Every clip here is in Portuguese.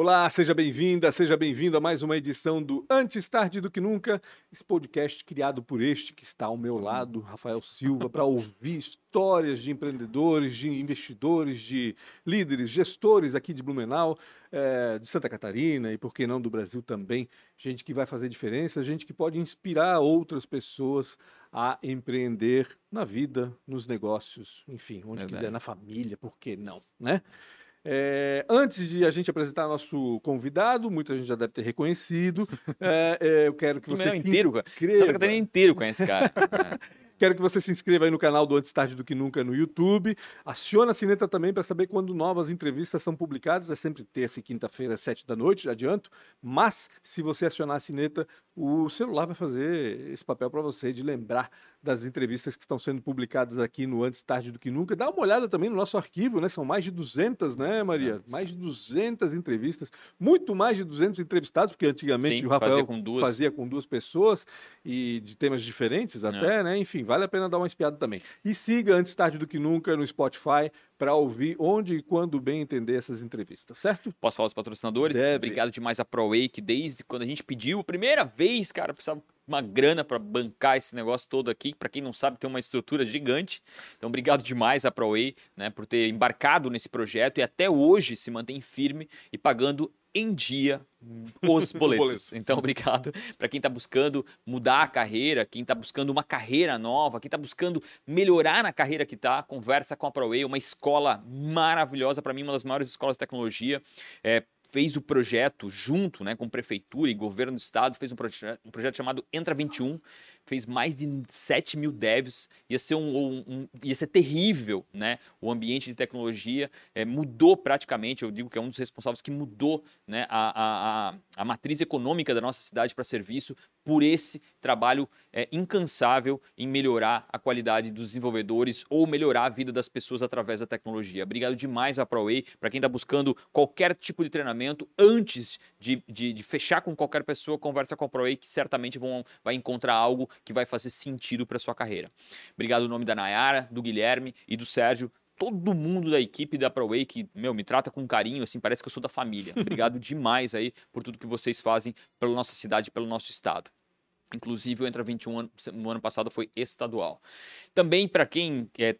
Olá, seja bem-vinda, seja bem-vindo a mais uma edição do Antes Tarde do Que Nunca, esse podcast criado por este que está ao meu lado, Rafael Silva, para ouvir histórias de empreendedores, de investidores, de líderes, gestores aqui de Blumenau, é, de Santa Catarina e, por que não, do Brasil também. Gente que vai fazer diferença, gente que pode inspirar outras pessoas a empreender na vida, nos negócios, enfim, onde Verdade. quiser, na família, por que não, né? É, antes de a gente apresentar nosso convidado, muita gente já deve ter reconhecido. É, é, eu quero que você. inteiro, Santa Catarina inteiro conhece esse cara. Quero que você se inscreva aí no canal do Antes Tarde do Que Nunca no YouTube. Aciona a sineta também para saber quando novas entrevistas são publicadas. É sempre terça e quinta-feira, às sete da noite, já adianto. Mas, se você acionar a sineta, o celular vai fazer esse papel para você de lembrar das entrevistas que estão sendo publicadas aqui no Antes Tarde do Que Nunca. Dá uma olhada também no nosso arquivo, né? São mais de 200, né, Maria? Mais de 200 entrevistas, muito mais de 200 entrevistados, porque antigamente Sim, o Rafael fazia com, duas. fazia com duas pessoas e de temas diferentes até, é. né? Enfim, vale a pena dar uma espiada também. E siga Antes Tarde do Que Nunca no Spotify para ouvir onde e quando bem entender essas entrevistas, certo? Posso falar os patrocinadores? Deve. Obrigado demais a ProWay, que desde quando a gente pediu primeira vez, cara, precisava uma grana para bancar esse negócio todo aqui. Para quem não sabe, tem uma estrutura gigante. Então, obrigado demais a ProWay né, por ter embarcado nesse projeto e até hoje se mantém firme e pagando em dia os boletos. Então, obrigado para quem está buscando mudar a carreira, quem está buscando uma carreira nova, quem está buscando melhorar na carreira que está, conversa com a ProWay, uma escola maravilhosa, para mim, uma das maiores escolas de tecnologia. É, fez o projeto junto né, com prefeitura e governo do estado, fez um, proje um projeto chamado Entra 21, fez mais de 7 mil devs, ia ser, um, um, um, ia ser terrível, né? O ambiente de tecnologia é, mudou praticamente, eu digo que é um dos responsáveis que mudou né, a, a, a matriz econômica da nossa cidade para serviço por esse trabalho é, incansável em melhorar a qualidade dos desenvolvedores ou melhorar a vida das pessoas através da tecnologia. Obrigado demais a ProWay, para quem está buscando qualquer tipo de treinamento, antes de, de, de, fechar com qualquer pessoa, conversa com a ProWay que certamente vão, vai encontrar algo que vai fazer sentido para sua carreira. Obrigado no nome da Nayara, do Guilherme e do Sérgio todo mundo da equipe da ProWay que, meu, me trata com carinho, assim, parece que eu sou da família. Obrigado demais aí por tudo que vocês fazem pela nossa cidade, pelo nosso estado. Inclusive, o Entra 21 no ano passado foi estadual. Também, para quem é,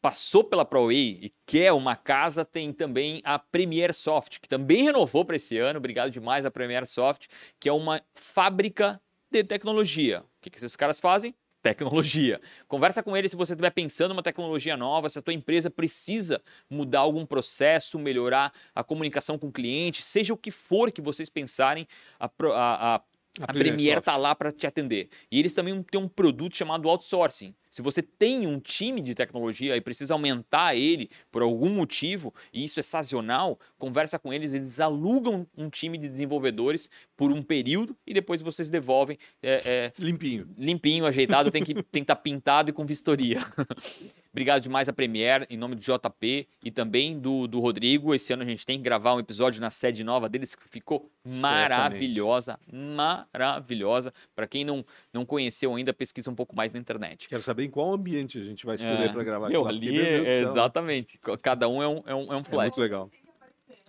passou pela ProWay e quer uma casa, tem também a Premier Soft, que também renovou para esse ano. Obrigado demais a Premier Soft, que é uma fábrica de tecnologia. O que, que esses caras fazem? tecnologia. Conversa com ele se você estiver pensando uma tecnologia nova, se a tua empresa precisa mudar algum processo, melhorar a comunicação com o cliente, seja o que for que vocês pensarem, a, a, a a, a Premiere está lá para te atender. E eles também têm um produto chamado outsourcing. Se você tem um time de tecnologia e precisa aumentar ele por algum motivo, e isso é sazonal, conversa com eles, eles alugam um time de desenvolvedores por um período e depois vocês devolvem. É, é, limpinho. Limpinho, ajeitado, tem que estar tem que tá pintado e com vistoria. Obrigado demais a Premiere, em nome do JP e também do, do Rodrigo. Esse ano a gente tem que gravar um episódio na sede nova deles que ficou maravilhosa, maravilhosa. Para quem não, não conheceu ainda, pesquisa um pouco mais na internet. Quero saber em qual ambiente a gente vai escolher é, para gravar. Meu, ali, é, exatamente. Cada um é um, é um, é um flat. É muito legal.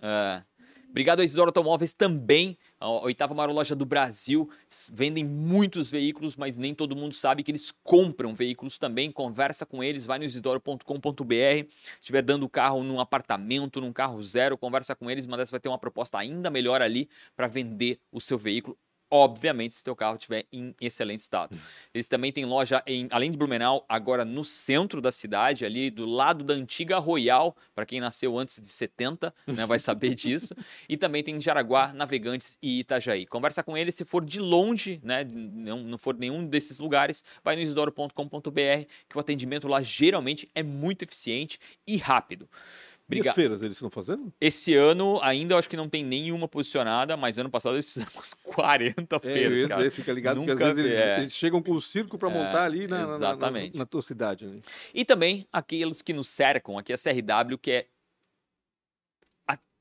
É. Obrigado a Isidoro Automóveis também, a oitava maior loja do Brasil. Vendem muitos veículos, mas nem todo mundo sabe que eles compram veículos também. Conversa com eles, vai no isidoro.com.br. Se estiver dando carro num apartamento, num carro zero, conversa com eles, mas vai ter uma proposta ainda melhor ali para vender o seu veículo obviamente, se teu carro estiver em excelente estado. Eles também têm loja, em, além de Blumenau, agora no centro da cidade, ali do lado da antiga Royal, para quem nasceu antes de 70, né, vai saber disso. E também tem Jaraguá, Navegantes e Itajaí. Conversa com eles se for de longe, né, não, não for nenhum desses lugares, vai no isidoro.com.br, que o atendimento lá geralmente é muito eficiente e rápido. Briga... E as feiras eles estão fazendo? Esse ano ainda eu acho que não tem nenhuma posicionada, mas ano passado eles fizeram umas 40 é, feiras. Dizer, fica ligado, Nunca porque às vezes eles, é. eles, chegam com o circo para montar é, ali na. Na, na, na, tua cidade. Né? E também aqueles que nos cercam, aqui a CRW, que é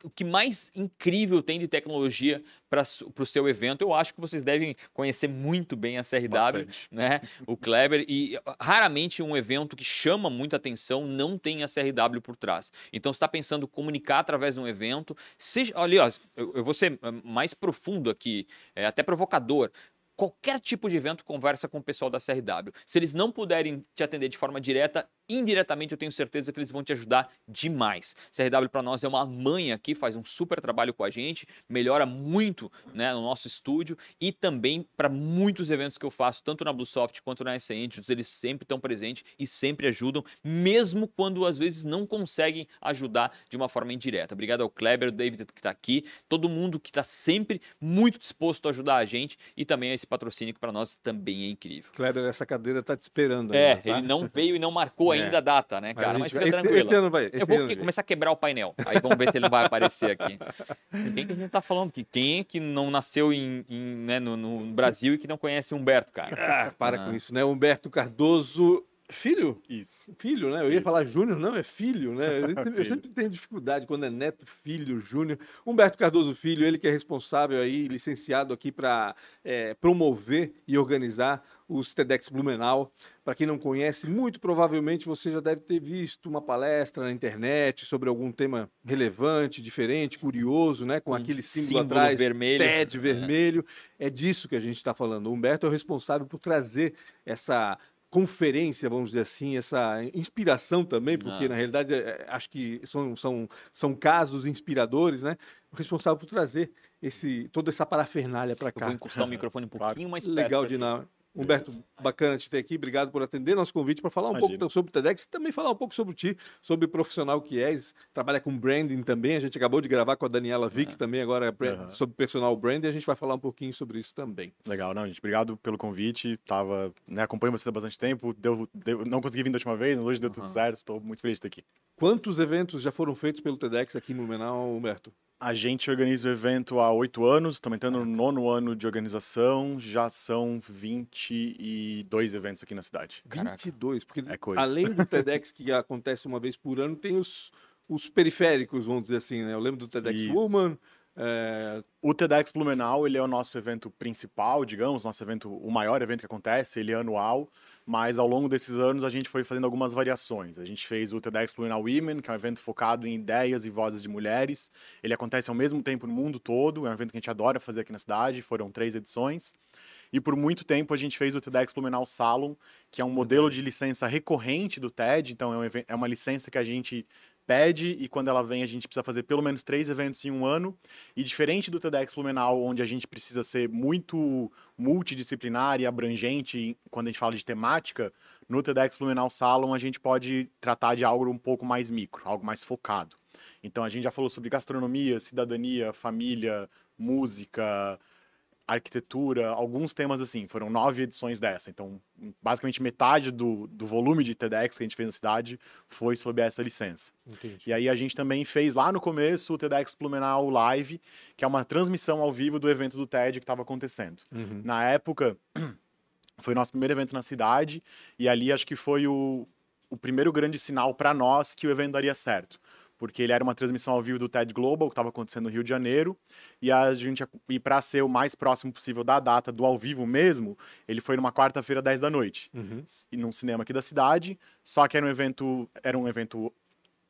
o que mais incrível tem de tecnologia para o seu evento. Eu acho que vocês devem conhecer muito bem a CRW, Bastante. né? O Kleber. E raramente um evento que chama muita atenção não tem a CRW por trás. Então, você está pensando comunicar através de um evento. Seja, olha, eu, eu vou ser mais profundo aqui, é, até provocador qualquer tipo de evento conversa com o pessoal da CRW. Se eles não puderem te atender de forma direta, indiretamente eu tenho certeza que eles vão te ajudar demais. CRW para nós é uma mãe aqui, faz um super trabalho com a gente, melhora muito né, no nosso estúdio e também para muitos eventos que eu faço, tanto na Bluesoft quanto na Essentials, eles sempre estão presentes e sempre ajudam, mesmo quando às vezes não conseguem ajudar de uma forma indireta. Obrigado ao Kleber, ao David que está aqui, todo mundo que está sempre muito disposto a ajudar a gente e também a esse patrocínio que para nós também é incrível. Kleber, essa cadeira está te esperando. É, ainda, tá? ele não veio e não marcou ainda é. a data, né, cara? Mas, Mas fica esse, tranquilo. Esse ano vai. Eu vou começar a quebrar o painel. Aí vamos ver se ele vai aparecer aqui. Quem que a gente tá falando? Que quem é que não nasceu em, em né, no, no, Brasil e que não conhece Humberto, cara? Ah, para ah. com isso, né? Humberto Cardoso Filho? Isso. Filho, né? Eu ia falar Júnior, não, é filho, né? Eu sempre, eu sempre, tenho dificuldade quando é neto, filho, Júnior. Humberto Cardoso Filho, ele que é responsável aí, licenciado aqui para é, promover e organizar os TEDx Blumenau. Para quem não conhece, muito provavelmente você já deve ter visto uma palestra na internet sobre algum tema relevante, diferente, curioso, né? Com aquele símbolo, símbolo atrás, vermelho. TED vermelho. É. é disso que a gente está falando. O Humberto é o responsável por trazer essa conferência, vamos dizer assim, essa inspiração também, porque ah. na realidade é, acho que são, são, são casos inspiradores, né? O responsável por trazer esse, toda essa parafernália para cá. Eu vou encostar o microfone um pouquinho mais. Legal não. Humberto, bacana te ter aqui. Obrigado por atender nosso convite para falar um Imagina. pouco sobre o TEDx e também falar um pouco sobre ti, sobre o profissional que és. Trabalha com branding também. A gente acabou de gravar com a Daniela Vick é. também agora uhum. sobre personal branding. A gente vai falar um pouquinho sobre isso também. Legal, não, gente. Obrigado pelo convite. Tava, né, acompanho você há bastante tempo. Deu, deu, não consegui vir da última vez, hoje deu uhum. tudo certo. Estou muito feliz de estar aqui. Quantos eventos já foram feitos pelo TEDx aqui no Menal, Humberto? A gente organiza o evento há oito anos, estamos entrando no nono ano de organização, já são 22 eventos aqui na cidade. 22? Porque é além do TEDx que acontece uma vez por ano, tem os, os periféricos, vamos dizer assim, né? Eu lembro do TEDx Isso. Woman, é... O TEDx Blumenau ele é o nosso evento principal, digamos, nosso evento, o maior evento que acontece, ele é anual, mas ao longo desses anos a gente foi fazendo algumas variações. A gente fez o TEDx Blumenau Women, que é um evento focado em ideias e vozes de mulheres. Ele acontece ao mesmo tempo no mundo todo, é um evento que a gente adora fazer aqui na cidade, foram três edições. E por muito tempo a gente fez o TEDx Blumenau Salon, que é um modelo de licença recorrente do TED, então é, é uma licença que a gente pede e quando ela vem a gente precisa fazer pelo menos três eventos em um ano. E diferente do TEDx Blumenau, onde a gente precisa ser muito multidisciplinar e abrangente quando a gente fala de temática, no TEDx Blumenau Salon a gente pode tratar de algo um pouco mais micro, algo mais focado. Então a gente já falou sobre gastronomia, cidadania, família, música, arquitetura, alguns temas assim. Foram nove edições dessa. Então, basicamente metade do, do volume de TEDx que a gente fez na cidade foi sob essa licença. Entendi. E aí a gente também fez lá no começo o TEDx Blumenau Live, que é uma transmissão ao vivo do evento do TED que estava acontecendo. Uhum. Na época, foi nosso primeiro evento na cidade, e ali acho que foi o, o primeiro grande sinal para nós que o evento daria certo porque ele era uma transmissão ao vivo do TED Global, que estava acontecendo no Rio de Janeiro, e a gente e para ser o mais próximo possível da data do ao vivo mesmo, ele foi numa quarta-feira, 10 da noite, uhum. e num cinema aqui da cidade, só que era um evento, era um evento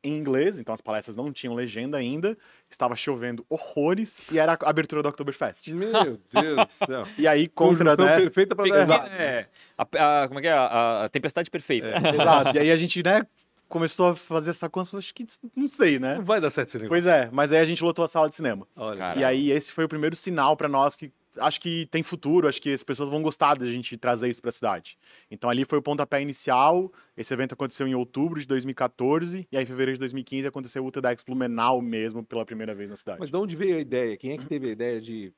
em inglês, então as palestras não tinham legenda ainda, estava chovendo horrores e era a abertura do Oktoberfest. Meu Deus do céu. E aí contra, né? perfeita para dar É, a, a, como é que é? A, a tempestade perfeita. É, exato. E aí a gente, né, começou a fazer essa conta, acho que não sei, né? Não vai dar certo cinema. Pois é, mas aí a gente lotou a sala de cinema. Olha, e aí esse foi o primeiro sinal para nós que acho que tem futuro, acho que as pessoas vão gostar de a gente trazer isso para a cidade. Então ali foi o pontapé inicial. Esse evento aconteceu em outubro de 2014 e aí em fevereiro de 2015 aconteceu o TEDx Blumenau mesmo pela primeira vez na cidade. Mas de onde veio a ideia? Quem é que teve a ideia de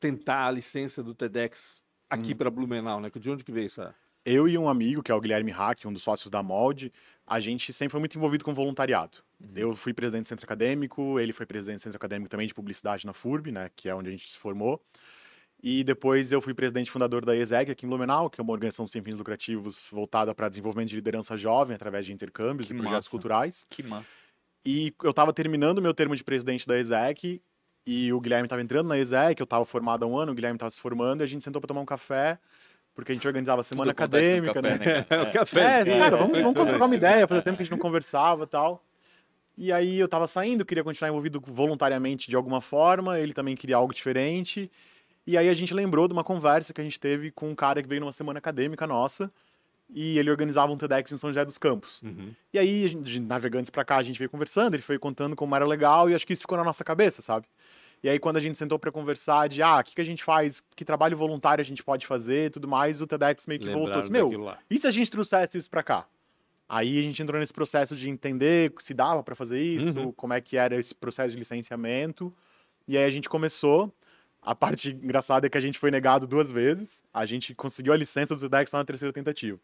tentar a licença do TEDx aqui hum. para Blumenau, né? De onde que veio essa eu e um amigo, que é o Guilherme Hack, um dos sócios da Molde, a gente sempre foi muito envolvido com voluntariado. Uhum. Eu fui presidente do centro acadêmico, ele foi presidente do centro acadêmico também de publicidade na FURB, né, que é onde a gente se formou. E depois eu fui presidente fundador da ESEG aqui em Blumenau, que é uma organização sem fins lucrativos voltada para desenvolvimento de liderança jovem através de intercâmbios que e projetos culturais. Que massa. E eu tava terminando meu termo de presidente da ESEC e o Guilherme tava entrando na ESEC, eu tava formado há um ano, o Guilherme tava se formando e a gente sentou para tomar um café, porque a gente organizava a semana acadêmica, café, né? né? cara? É, o café. É, cara, vamos, vamos trocar uma ideia, fazia tempo que a gente não conversava e tal. E aí eu tava saindo, queria continuar envolvido voluntariamente de alguma forma, ele também queria algo diferente. E aí a gente lembrou de uma conversa que a gente teve com um cara que veio numa semana acadêmica nossa, e ele organizava um TEDx em São José dos Campos. Uhum. E aí, a gente- de navegantes pra cá, a gente veio conversando, ele foi contando como era legal, e acho que isso ficou na nossa cabeça, sabe? E aí, quando a gente sentou pra conversar de, ah, o que, que a gente faz, que trabalho voluntário a gente pode fazer e tudo mais, o TEDx meio que voltou Lembraram assim, meu, e se a gente trouxesse isso pra cá? Aí a gente entrou nesse processo de entender se dava pra fazer isso, Uhum. como é que era esse processo de licenciamento. E aí a gente começou. A parte engraçada é que a gente foi negado duas vezes. A gente conseguiu a licença do TEDx só na terceira tentativa.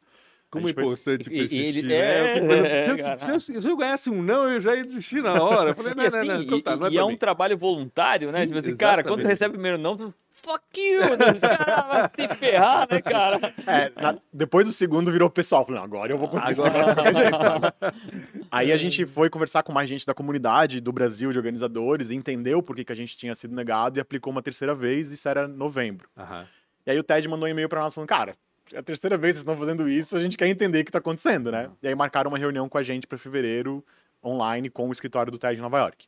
Como é importante E- e persistir, ele- né? é, Eu fico- é, se, eu, cara. se eu- se eu ganhasse um não, eu já ia desistir na hora. Eu falei, não, E, assim, não, não, então tá, e- não é e pra é um mim. trabalho voluntário, né? Sim, tipo assim, cara, quando tu recebe o primeiro não, tu fuck you, né? Os caras vão se ferrar, né, cara? É, na- depois do segundo virou pessoal. Falei, não, agora eu vou conseguir Agora-? Aí a gente foi conversar com mais gente da comunidade, do Brasil, de organizadores, e entendeu por que, que a gente tinha sido negado e aplicou uma terceira vez, isso era novembro. Aham. E aí o Ted mandou um e-mail pra nós falando, cara, é a terceira vez que vocês estão fazendo isso, a gente quer entender o que tá acontecendo, né? E aí marcaram uma reunião com a gente pra fevereiro, online, com o escritório do Ted em Nova York.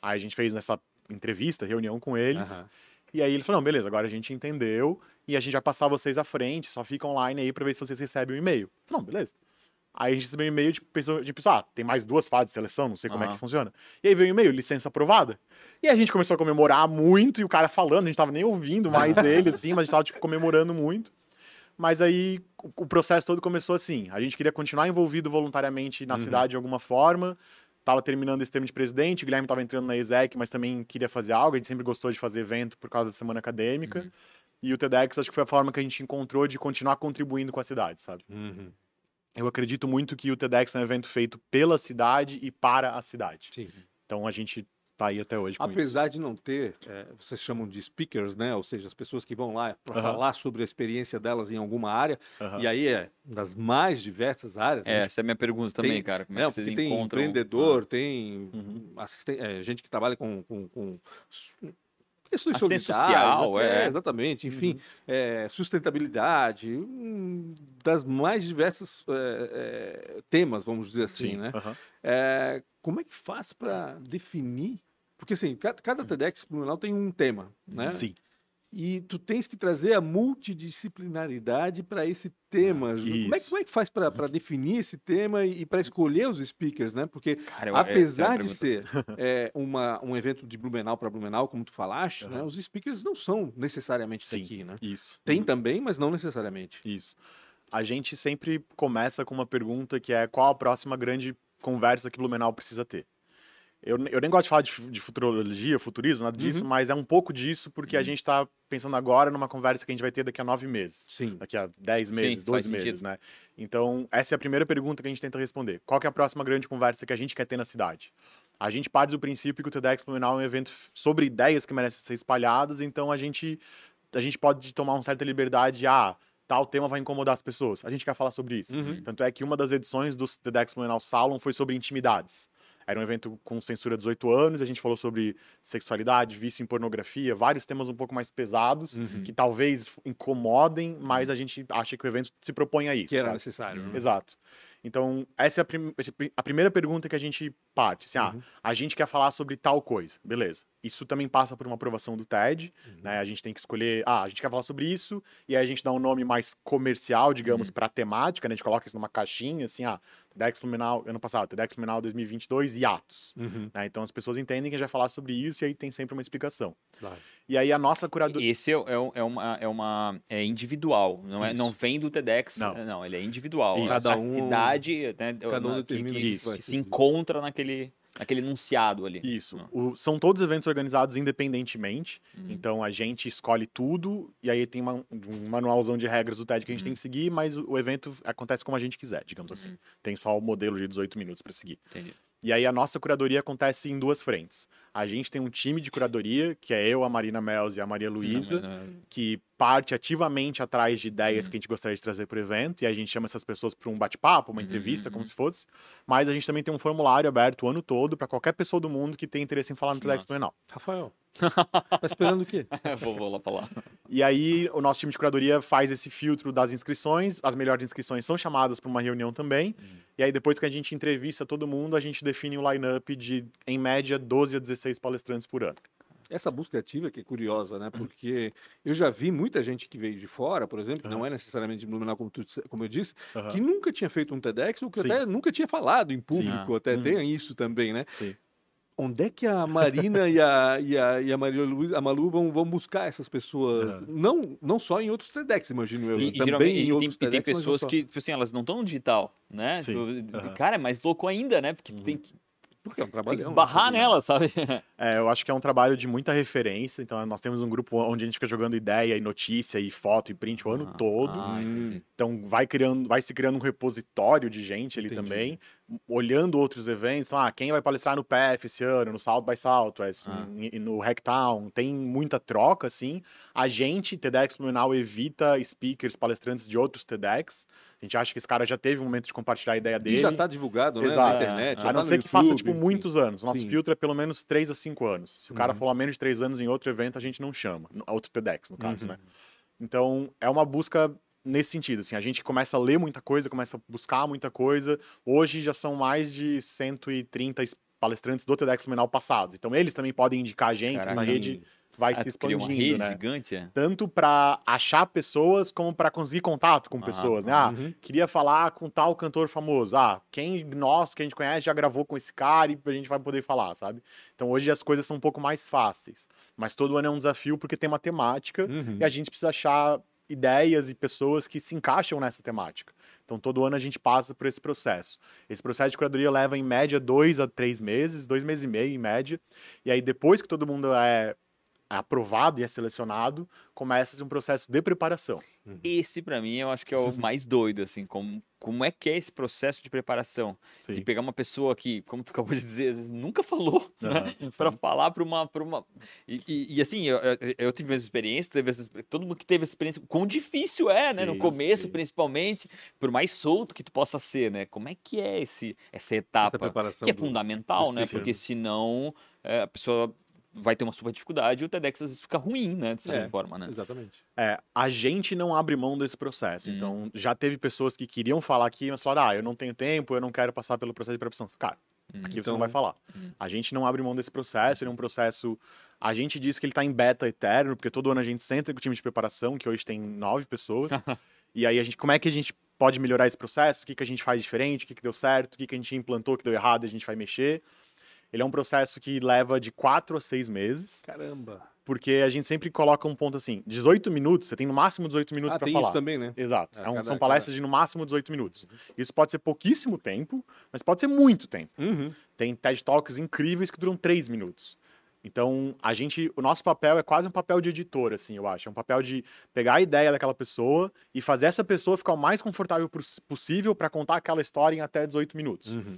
Aí a gente fez nessa entrevista, reunião com eles, Aham. e aí ele falou, não, beleza, agora a gente entendeu, e a gente vai passar vocês à frente, só fica online aí pra ver se vocês recebem o e-mail. Eu falei, não, beleza. Aí a gente recebeu um e-mail de pessoa, de pessoa, ah, tem mais duas fases de seleção, não sei como é Aham. que funciona. E aí veio o e-mail, licença aprovada. E a gente começou a comemorar muito, e o cara falando, a gente tava nem ouvindo mais ele, assim, mas a gente tava, tipo, comemorando muito. Mas aí o, processo todo começou assim. A gente queria continuar envolvido voluntariamente na Uhum. cidade de alguma forma. Tava terminando esse termo de presidente, o Guilherme tava entrando na ESEC, mas também queria fazer algo. A gente sempre gostou de fazer evento por causa da semana acadêmica. Uhum. E o TEDx acho que foi a forma que a gente encontrou de continuar contribuindo com a cidade, sabe? Uhum. Eu acredito muito que o TEDx é um evento feito pela cidade e para a cidade. Sim. Então a gente tá aí até hoje com isso. Apesar de não ter, é, vocês chamam de speakers, né? Ou seja, as pessoas que vão lá para falar sobre a experiência delas em alguma área, e aí é das mais diversas áreas. É, né? essa é a minha pergunta também, Tem- cara. Como é Não, que vocês porque tem encontram... Ah. empreendedor, tem Uhum. é, gente que trabalha com, com, com questões Assistência social, é, é. exatamente, enfim, é, sustentabilidade, hum, das mais diversas é, é, temas, vamos dizer assim, Sim. né? É, como é que faz para definir? Porque assim, ca- cada TEDx Blumenau tem um tema, né? Sim. E tu tens que trazer a multidisciplinaridade para esse tema. Ju. Como é, como é que faz para definir esse tema e, para escolher os speakers, né? Porque Cara, apesar é- é de ser é, uma, um evento de Blumenau para Blumenau, como tu falaste, né? Aham. Os speakers não são necessariamente Sim. daqui, né? Isso. Tem também, mas não necessariamente. Isso. A gente sempre começa com uma pergunta que é qual a próxima grande conversa que Blumenau precisa ter? Eu, eu nem gosto de falar de, de futurologia, futurismo, nada disso, Uhum. mas é um pouco disso porque a gente está pensando agora numa conversa que a gente vai ter daqui a nove meses. Sim. Daqui a dez meses, faz 12 meses, sentido. né? Então, essa é a primeira pergunta que a gente tenta responder. Qual é a próxima grande conversa que a gente quer ter na cidade? A gente parte do princípio que o TEDx Blumenau é um evento sobre ideias que merecem ser espalhadas, então a gente, a gente pode tomar uma certa liberdade de, ah, tal tema vai incomodar as pessoas. A gente quer falar sobre isso. Uhum. Tanto é que uma das edições do TEDx Blumenau Salon foi sobre intimidades. Era um evento com censura 18 anos, a gente falou sobre sexualidade, vício em pornografia, vários temas um pouco mais pesados, Uhum. que talvez incomodem, mas a gente acha que o evento se propõe a isso. Que era sabe? necessário. né? Exato. Então, essa é a, prim- a primeira pergunta que a gente parte. Assim, ah, Uhum. a gente quer falar sobre tal coisa. Beleza. Isso também passa por uma aprovação do TED. Uhum. Né? A gente tem que escolher. Ah, a gente quer falar sobre isso. E aí a gente dá um nome mais comercial, digamos, para a temática. Né? A gente coloca isso numa caixinha, assim, ah, TEDx Luminal, ano passado, TEDx Luminal 2022 e Atos. Uhum. Né? Então as pessoas entendem que a gente vai falar sobre isso e aí tem sempre uma explicação. Claro. E aí a nossa curadoria. Esse é, é, é uma, é uma é individual, não, é, não vem do TEDx, Não. não, ele é individual. Isso. A, Cada a um- cidade né, Cada um na- que, que- que isso, vai que se encontra naquele, naquele enunciado ali. Isso. Não. O- são todos eventos organizados independentemente. Uhum. Então a gente escolhe tudo e aí tem uma- um manualzão de regras do TED que a gente tem que seguir, mas o, o evento acontece como a gente quiser, digamos assim. Uhum. Tem só o modelo de 18 minutos para seguir. Entendi. E aí a nossa curadoria acontece em duas frentes. A gente tem um time de curadoria, que é eu, a Marina Mels e a Maria Luísa, que parte ativamente atrás de ideias uhum. que a gente gostaria de trazer para o evento, e a gente chama essas pessoas para um bate-papo, uma entrevista, uhum. como se fosse. Mas a gente também tem um formulário aberto o ano todo para qualquer pessoa do mundo que tenha interesse em falar no TEDx Bienal. Rafael, tá esperando o quê? vou, vou lá falar. E aí, o nosso time de curadoria faz esse filtro das inscrições, as melhores inscrições são chamadas para uma reunião também, uhum. e aí depois que a gente entrevista todo mundo, a gente define o line-up de, em média, 12 a 16 palestrantes por ano. Essa busca ativa que é curiosa, né? Porque eu já vi muita gente que veio de fora, por exemplo, que uhum. não é necessariamente de Blumenau, como, tu, como eu disse, uhum. que nunca tinha feito um TEDx ou que Sim. até nunca tinha falado em público, Sim. até uhum. tem isso também, né? Sim. Onde é que a Marina e, a, e, a, e a Maria Luiz, a Malu vão, vão buscar essas pessoas? Não, não só em outros TEDx, imagino eu. E, também em outros tem, TEDx. E tem pessoas que, tipo assim, elas não estão no digital, né? Sim. Tipo, cara, é mais louco ainda, né? Porque tem que porque é um trabalho. Tem que esbarrar nela, sabe? É, eu acho que é um trabalho de muita referência. Então, nós temos um grupo onde a gente fica jogando ideia e notícia e foto e print o ano ah, todo. Ah, então, vai criando, vai se criando um repositório de gente ali entendi. também, olhando outros eventos. Ah, quem vai palestrar no PF esse ano, no South by Southwest, ah. no Hacktown. Tem muita troca, assim. A gente, TEDx Blumenau, evita speakers, palestrantes de outros TEDx. A gente acha que esse cara já teve um momento de compartilhar a ideia dele. E já está divulgado, né? Exato. Na internet. A não tá ser que faça, tipo, enfim. muitos anos. Nosso Sim. filtro é pelo menos 3 a 5 anos. Se o cara uhum. falar menos de 3 anos em outro evento, a gente não chama. Outro TEDx, no caso, uhum. né? Então, é uma busca nesse sentido, assim, a gente começa a ler muita coisa, começa a buscar muita coisa. Hoje já são mais de 130 palestrantes do TEDx Luminal passados. Então, eles também podem indicar a gente Caraca. na rede vai ah, se expandindo, uma rede né? gigante, é? Tanto para achar pessoas como para conseguir contato com ah, pessoas, né? Ah, uhum. queria falar com tal cantor famoso. Ah, quem nós que a gente conhece já gravou com esse cara e a gente vai poder falar, sabe? Então hoje as coisas são um pouco mais fáceis, mas todo ano é um desafio porque tem uma temática uhum. e a gente precisa achar ideias e pessoas que se encaixam nessa temática. Então, todo ano a gente passa por esse processo. Esse processo de curadoria leva, em média, dois a três meses, dois meses e meio, em média. E aí, depois que todo mundo é aprovado e é selecionado, começa um processo de preparação. Uhum. Esse, para mim, eu acho que é o mais doido, assim, como, como é que é esse processo de preparação? Sim. De pegar uma pessoa que, como tu acabou de dizer, às vezes nunca falou, uhum, né? para falar para uma... Pra uma... E, e, e assim, eu, eu, eu, tive essa experiência, teve essa, todo mundo que teve essa experiência, quão difícil é, né? Sim, no começo, sim. principalmente, por mais solto que tu possa ser, né? Como é que é esse, essa etapa? Essa que é fundamental, né? Porque senão... É, a pessoa vai ter uma super dificuldade e o TEDx às vezes fica ruim, né? De certa é, forma, né? Exatamente. É, a gente não abre mão desse processo. Hum. Então, já teve pessoas que queriam falar aqui, mas falaram, ah, eu não tenho tempo, eu não quero passar pelo processo de preparação. Cara, hum, aqui então... você não vai falar. Hum. A gente não abre mão desse processo, ele é um processo... A gente diz que ele está em beta eterno, porque todo ano a gente senta com o time de preparação, que hoje tem nove pessoas. e aí, a gente, como é que a gente pode melhorar esse processo? O que, que a gente faz diferente? O que, que deu certo? O que, que a gente implantou que deu errado e a gente vai mexer? Ele é um processo que leva de quatro a seis meses. Caramba! Porque a gente sempre coloca um ponto assim: 18 minutos, você tem no máximo 18 minutos ah, para falar. Isso também, né? Exato. É, é um, cada, são palestras cada... de no máximo 18 minutos. Isso pode ser pouquíssimo tempo, mas pode ser muito tempo. Uhum. Tem TED Talks incríveis que duram 3 minutos. Então, a gente, o nosso papel é quase um papel de editor, assim, eu acho. É um papel de pegar a ideia daquela pessoa e fazer essa pessoa ficar o mais confortável possível para contar aquela história em até 18 minutos. Uhum.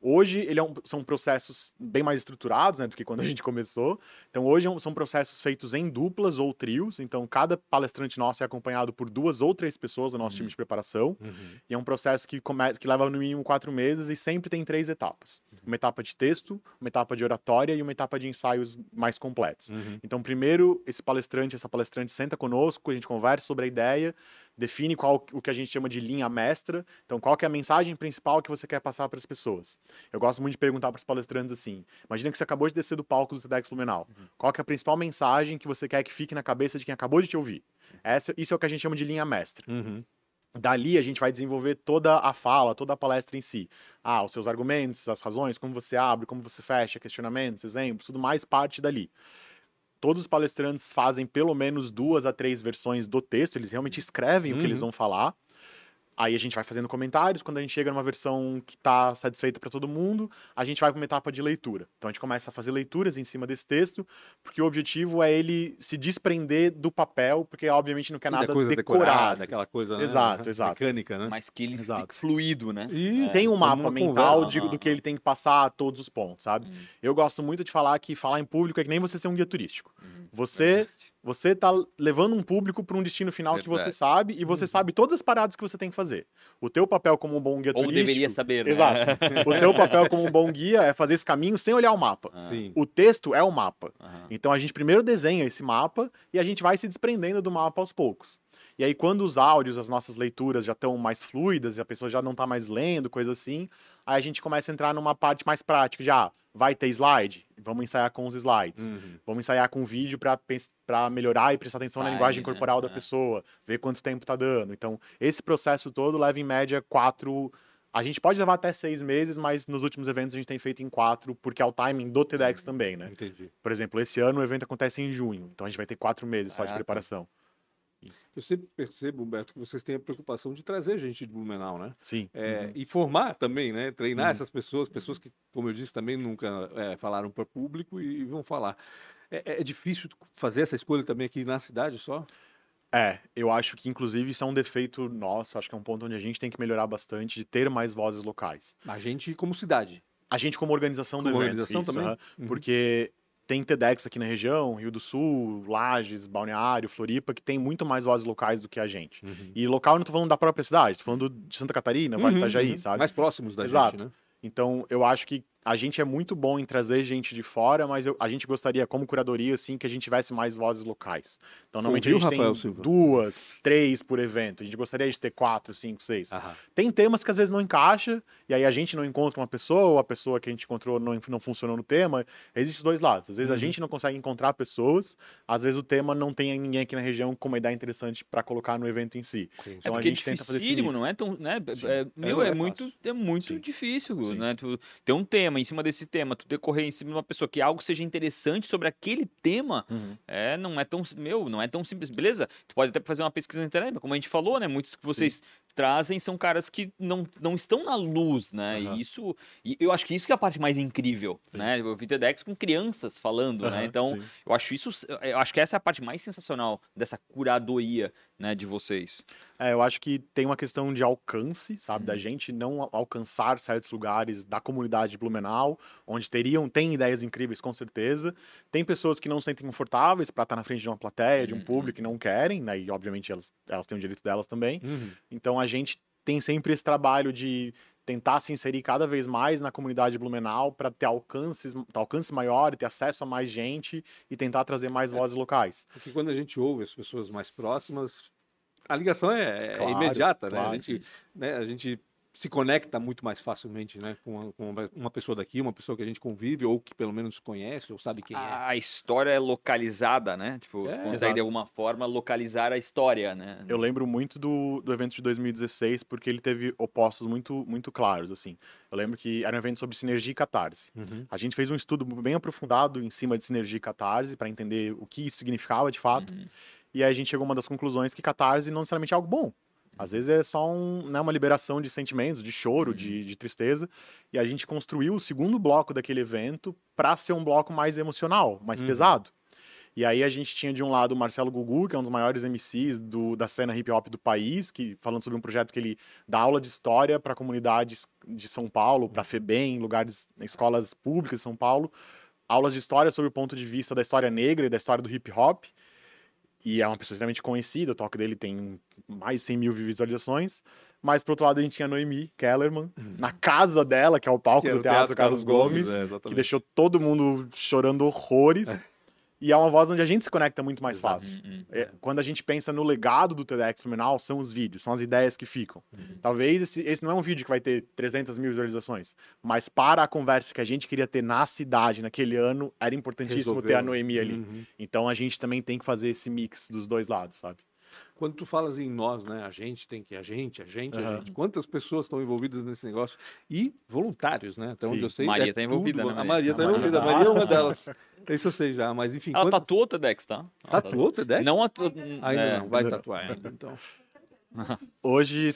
Hoje ele é um, são processos bem mais estruturados né, do que quando a gente começou. Então hoje é são processos feitos em duplas ou trios. Então cada palestrante nosso é acompanhado por duas ou três pessoas do nosso uhum. time de preparação. Uhum. E é um processo que, come, que leva no mínimo quatro meses e sempre tem três etapas: uhum. uma etapa de texto, uma etapa de oratória e uma etapa de ensaios mais completos. Uhum. Então primeiro esse palestrante, essa palestrante senta conosco, a gente conversa sobre a ideia define qual o que a gente chama de linha mestra. Então, qual é a mensagem principal que você quer passar para as pessoas? Eu gosto muito de perguntar para os palestrantes assim: imagina que você acabou de descer do palco do TEDx Blumenau. Uhum. Qual é a principal mensagem que você quer que fique na cabeça de quem acabou de te ouvir? Essa, isso é o que a gente chama de linha mestra. Uhum. Dali a gente vai desenvolver toda a fala, toda a palestra em si. Ah, os seus argumentos, as razões, como você abre, como você fecha, questionamentos, exemplos, tudo mais parte dali todos os palestrantes fazem pelo menos duas a três versões do texto, eles realmente escrevem uhum. o que eles uhum. vão falar. Aí a gente vai fazendo comentários, quando a gente chega numa versão que está satisfeita para todo mundo, a gente vai para uma etapa de leitura. Então a gente começa a fazer leituras em cima desse texto, porque o objetivo é ele se desprender do papel, porque obviamente não quer nada coisa decorado. decorada, aquela coisa né? Exato, exato. mecânica, né? Mas que ele Exato. fique fluido, né? E Tem um mapa mental conversa. de- do que ele tem que passar a todos os pontos, sabe? Hum. Eu gosto muito de falar que falar em público é que nem você ser um guia turístico. Hum. Você você tá levando um público para um destino final que você Verdade. sabe e você sabe todas as paradas que você tem que fazer. O teu papel como um bom guia Ou turístico deveria saber, né? Exato. O teu papel como um bom guia é fazer esse caminho sem olhar o mapa. Sim. O texto é o mapa. Aham. Então a gente primeiro desenha esse mapa e a gente vai se desprendendo do mapa aos poucos. E aí, quando os áudios, as nossas leituras já estão mais fluidas e a pessoa já não está mais lendo, coisa assim, aí a gente começa a entrar numa parte mais prática. Já vai ter slide? Vamos ensaiar com os slides. Uhum. Vamos ensaiar com vídeo para melhorar e prestar atenção na Time, linguagem né? corporal da É. pessoa, ver quanto tempo tá dando. Então, esse processo todo leva em média quatro. A gente pode levar até seis meses, mas nos últimos eventos a gente tem feito em quatro, porque é o timing do TEDx também, né? Entendi. Por exemplo, esse ano o evento acontece em junho, então a gente vai ter quatro meses só de preparação. Eu sempre percebo, Humberto, que vocês têm a preocupação de trazer gente de Blumenau, né? Sim. É, E formar também, né? Treinar Uhum. essas pessoas, pessoas que, como eu disse, também nunca é, falaram para público e vão falar. É, é difícil fazer essa escolha também aqui na cidade só? É, eu acho que inclusive isso é um defeito nosso, acho que é um ponto onde a gente tem que melhorar bastante de ter mais vozes locais. A gente como cidade. A gente como organização Como do evento, organização isso, também? Uhum. porque tem TEDx aqui na região, Rio do Sul, Lages, Balneário, Floripa, que tem muito mais vozes locais do que a gente. E local eu não tô falando da própria cidade, tô falando de Santa Catarina, Vale do Uhum, Itajaí, uhum. sabe? Mais próximos da Exato. gente, né? Então, eu acho que a gente é muito bom em trazer gente de fora, mas eu- a gente gostaria, como curadoria, assim, que a gente tivesse mais vozes locais. Então, normalmente Ouviu, a gente Rafael tem Silva? duas, três por evento. A gente gostaria de ter quatro, cinco, seis. Aham. Tem temas que às vezes não encaixa, e aí a gente não encontra uma pessoa, ou a pessoa que a gente encontrou não, não funcionou no tema. Existem os dois lados. Às vezes a Uhum. gente não consegue encontrar pessoas, às vezes o tema não tem ninguém aqui na região com uma ideia interessante para colocar no evento em si. Sim, É Então a porque é gente tenta fazer esse dificílimo, mix. não é tão. Né? Sim. É, meu, não é, é muito, é muito difícil, né? Tu ter um tema em cima desse tema, tu decorrer em cima de uma pessoa que algo seja interessante sobre aquele tema, Uhum. é, não é tão. Meu, não é tão simples. Beleza? Tu pode até fazer uma pesquisa na internet, mas como a gente falou, né? Muitos que vocês trazem são caras que não, não estão na luz, né? Aham. E isso. E eu acho que isso que é a parte mais incrível, né? Eu vi TEDx com crianças falando, né? Aham, Então, sim. eu acho isso. Eu acho que essa é a parte mais sensacional dessa curadoria, né, de vocês. É, eu acho que tem uma questão de alcance, sabe? Uhum. Da gente não al- alcançar certos lugares da comunidade de Blumenau, onde teriam, tem ideias incríveis, com certeza. Tem pessoas que não se sentem confortáveis para estar na frente de uma plateia, de um Uhum. público, e não querem, né? E obviamente elas, elas têm o direito delas também. Uhum. Então a gente tem sempre esse trabalho de tentar se inserir cada vez mais na comunidade de Blumenau para ter alcances, ter alcance maior, ter acesso a mais gente e tentar trazer mais vozes locais. Porque quando a gente ouve as pessoas mais próximas, a ligação é, é Claro, imediata, né? claro. A gente, né? A gente se conecta muito mais facilmente, né? Com, uma- com uma- uma pessoa daqui, uma pessoa que a gente convive ou que pelo menos conhece ou sabe quem é. A história é localizada, né? Tipo, É, consegue exato. de alguma forma localizar a história, né? Eu lembro muito do, do evento de 2016 porque ele teve opostos muito, muito claros, assim. Eu lembro que era um evento sobre sinergia e catarse. Uhum. A gente fez um estudo bem aprofundado em cima de sinergia e catarse para entender o que isso significava de fato. Uhum. E aí a gente chegou a uma das conclusões que catarse não necessariamente é algo bom. Às vezes é só um, né, uma liberação de sentimentos, de choro, de, de tristeza. E a gente construiu o segundo bloco daquele evento para ser um bloco mais emocional, mais Uhum. pesado. E aí a gente tinha de um lado o Marcelo Gugu, que é um dos maiores MCs do, da cena hip hop do país, que falando sobre um projeto que ele dá aula de história para comunidades de São Paulo, para FEBEM, lugares, escolas públicas de São Paulo, aulas de história sobre o ponto de vista da história negra e da história do hip hop. E é uma pessoa extremamente conhecida, o toque dele tem mais de 100 mil visualizações. Mas, por outro lado, a gente tinha a Noemi Kellerman, na casa dela, que é o palco do o Teatro, Carlos Gomes, é, que deixou todo mundo chorando horrores. E é uma voz onde a gente se conecta muito mais Exato. fácil. Uhum. É, quando a gente pensa no legado do TEDx Fenomenal, são os vídeos, são as ideias que ficam. Talvez esse, esse não é um vídeo que vai ter 300 mil visualizações, mas para a conversa que a gente queria ter na cidade naquele ano, era importantíssimo ter a Resolveu. Noemi ali. Uhum. Então a gente também tem que fazer esse mix dos dois lados, sabe? Quando tu falas em nós, né? A gente tem que, a gente, a gente, a gente. Quantas pessoas estão envolvidas nesse negócio? E voluntários, né? Até onde eu sei. Maria é tá envolvida, tudo- né, A Maria? Maria A está Maria envolvida. A tá. Maria é uma delas. Isso eu sei já, mas enfim. Ela quantas- tatuou o TEDx, tá? Ela Tatuou o TEDx? Não atu... Ainda é, não, vai não. tatuar ainda. Então. Hoje.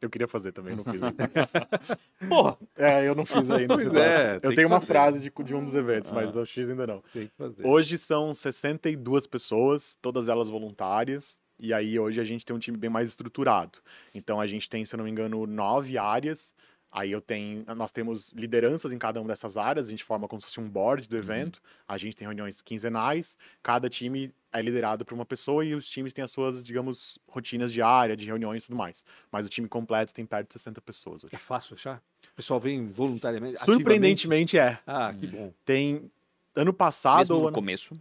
eu queria fazer também, não fiz ainda. Porra! É, eu não fiz ainda. Pois é, eu tenho uma fazer. frase de, de um dos eventos, mas Ah. eu fiz ainda não. Tem que fazer. Hoje são 62 pessoas, todas elas voluntárias. E aí hoje a gente tem um time bem mais estruturado. Então a gente tem, se eu não me engano, nove áreas. Aí eu tenho, nós temos lideranças em cada uma dessas áreas, a gente forma como se fosse um board do evento. A gente tem reuniões quinzenais, cada time é liderado por uma pessoa e os times têm as suas, digamos, rotinas diárias, de reuniões e tudo mais. Mas o time completo tem perto de 60 pessoas hoje. É fácil achar? O pessoal vem voluntariamente? Surpreendentemente é. Ah, que bom. Tem ano passado Mesmo no ano começo.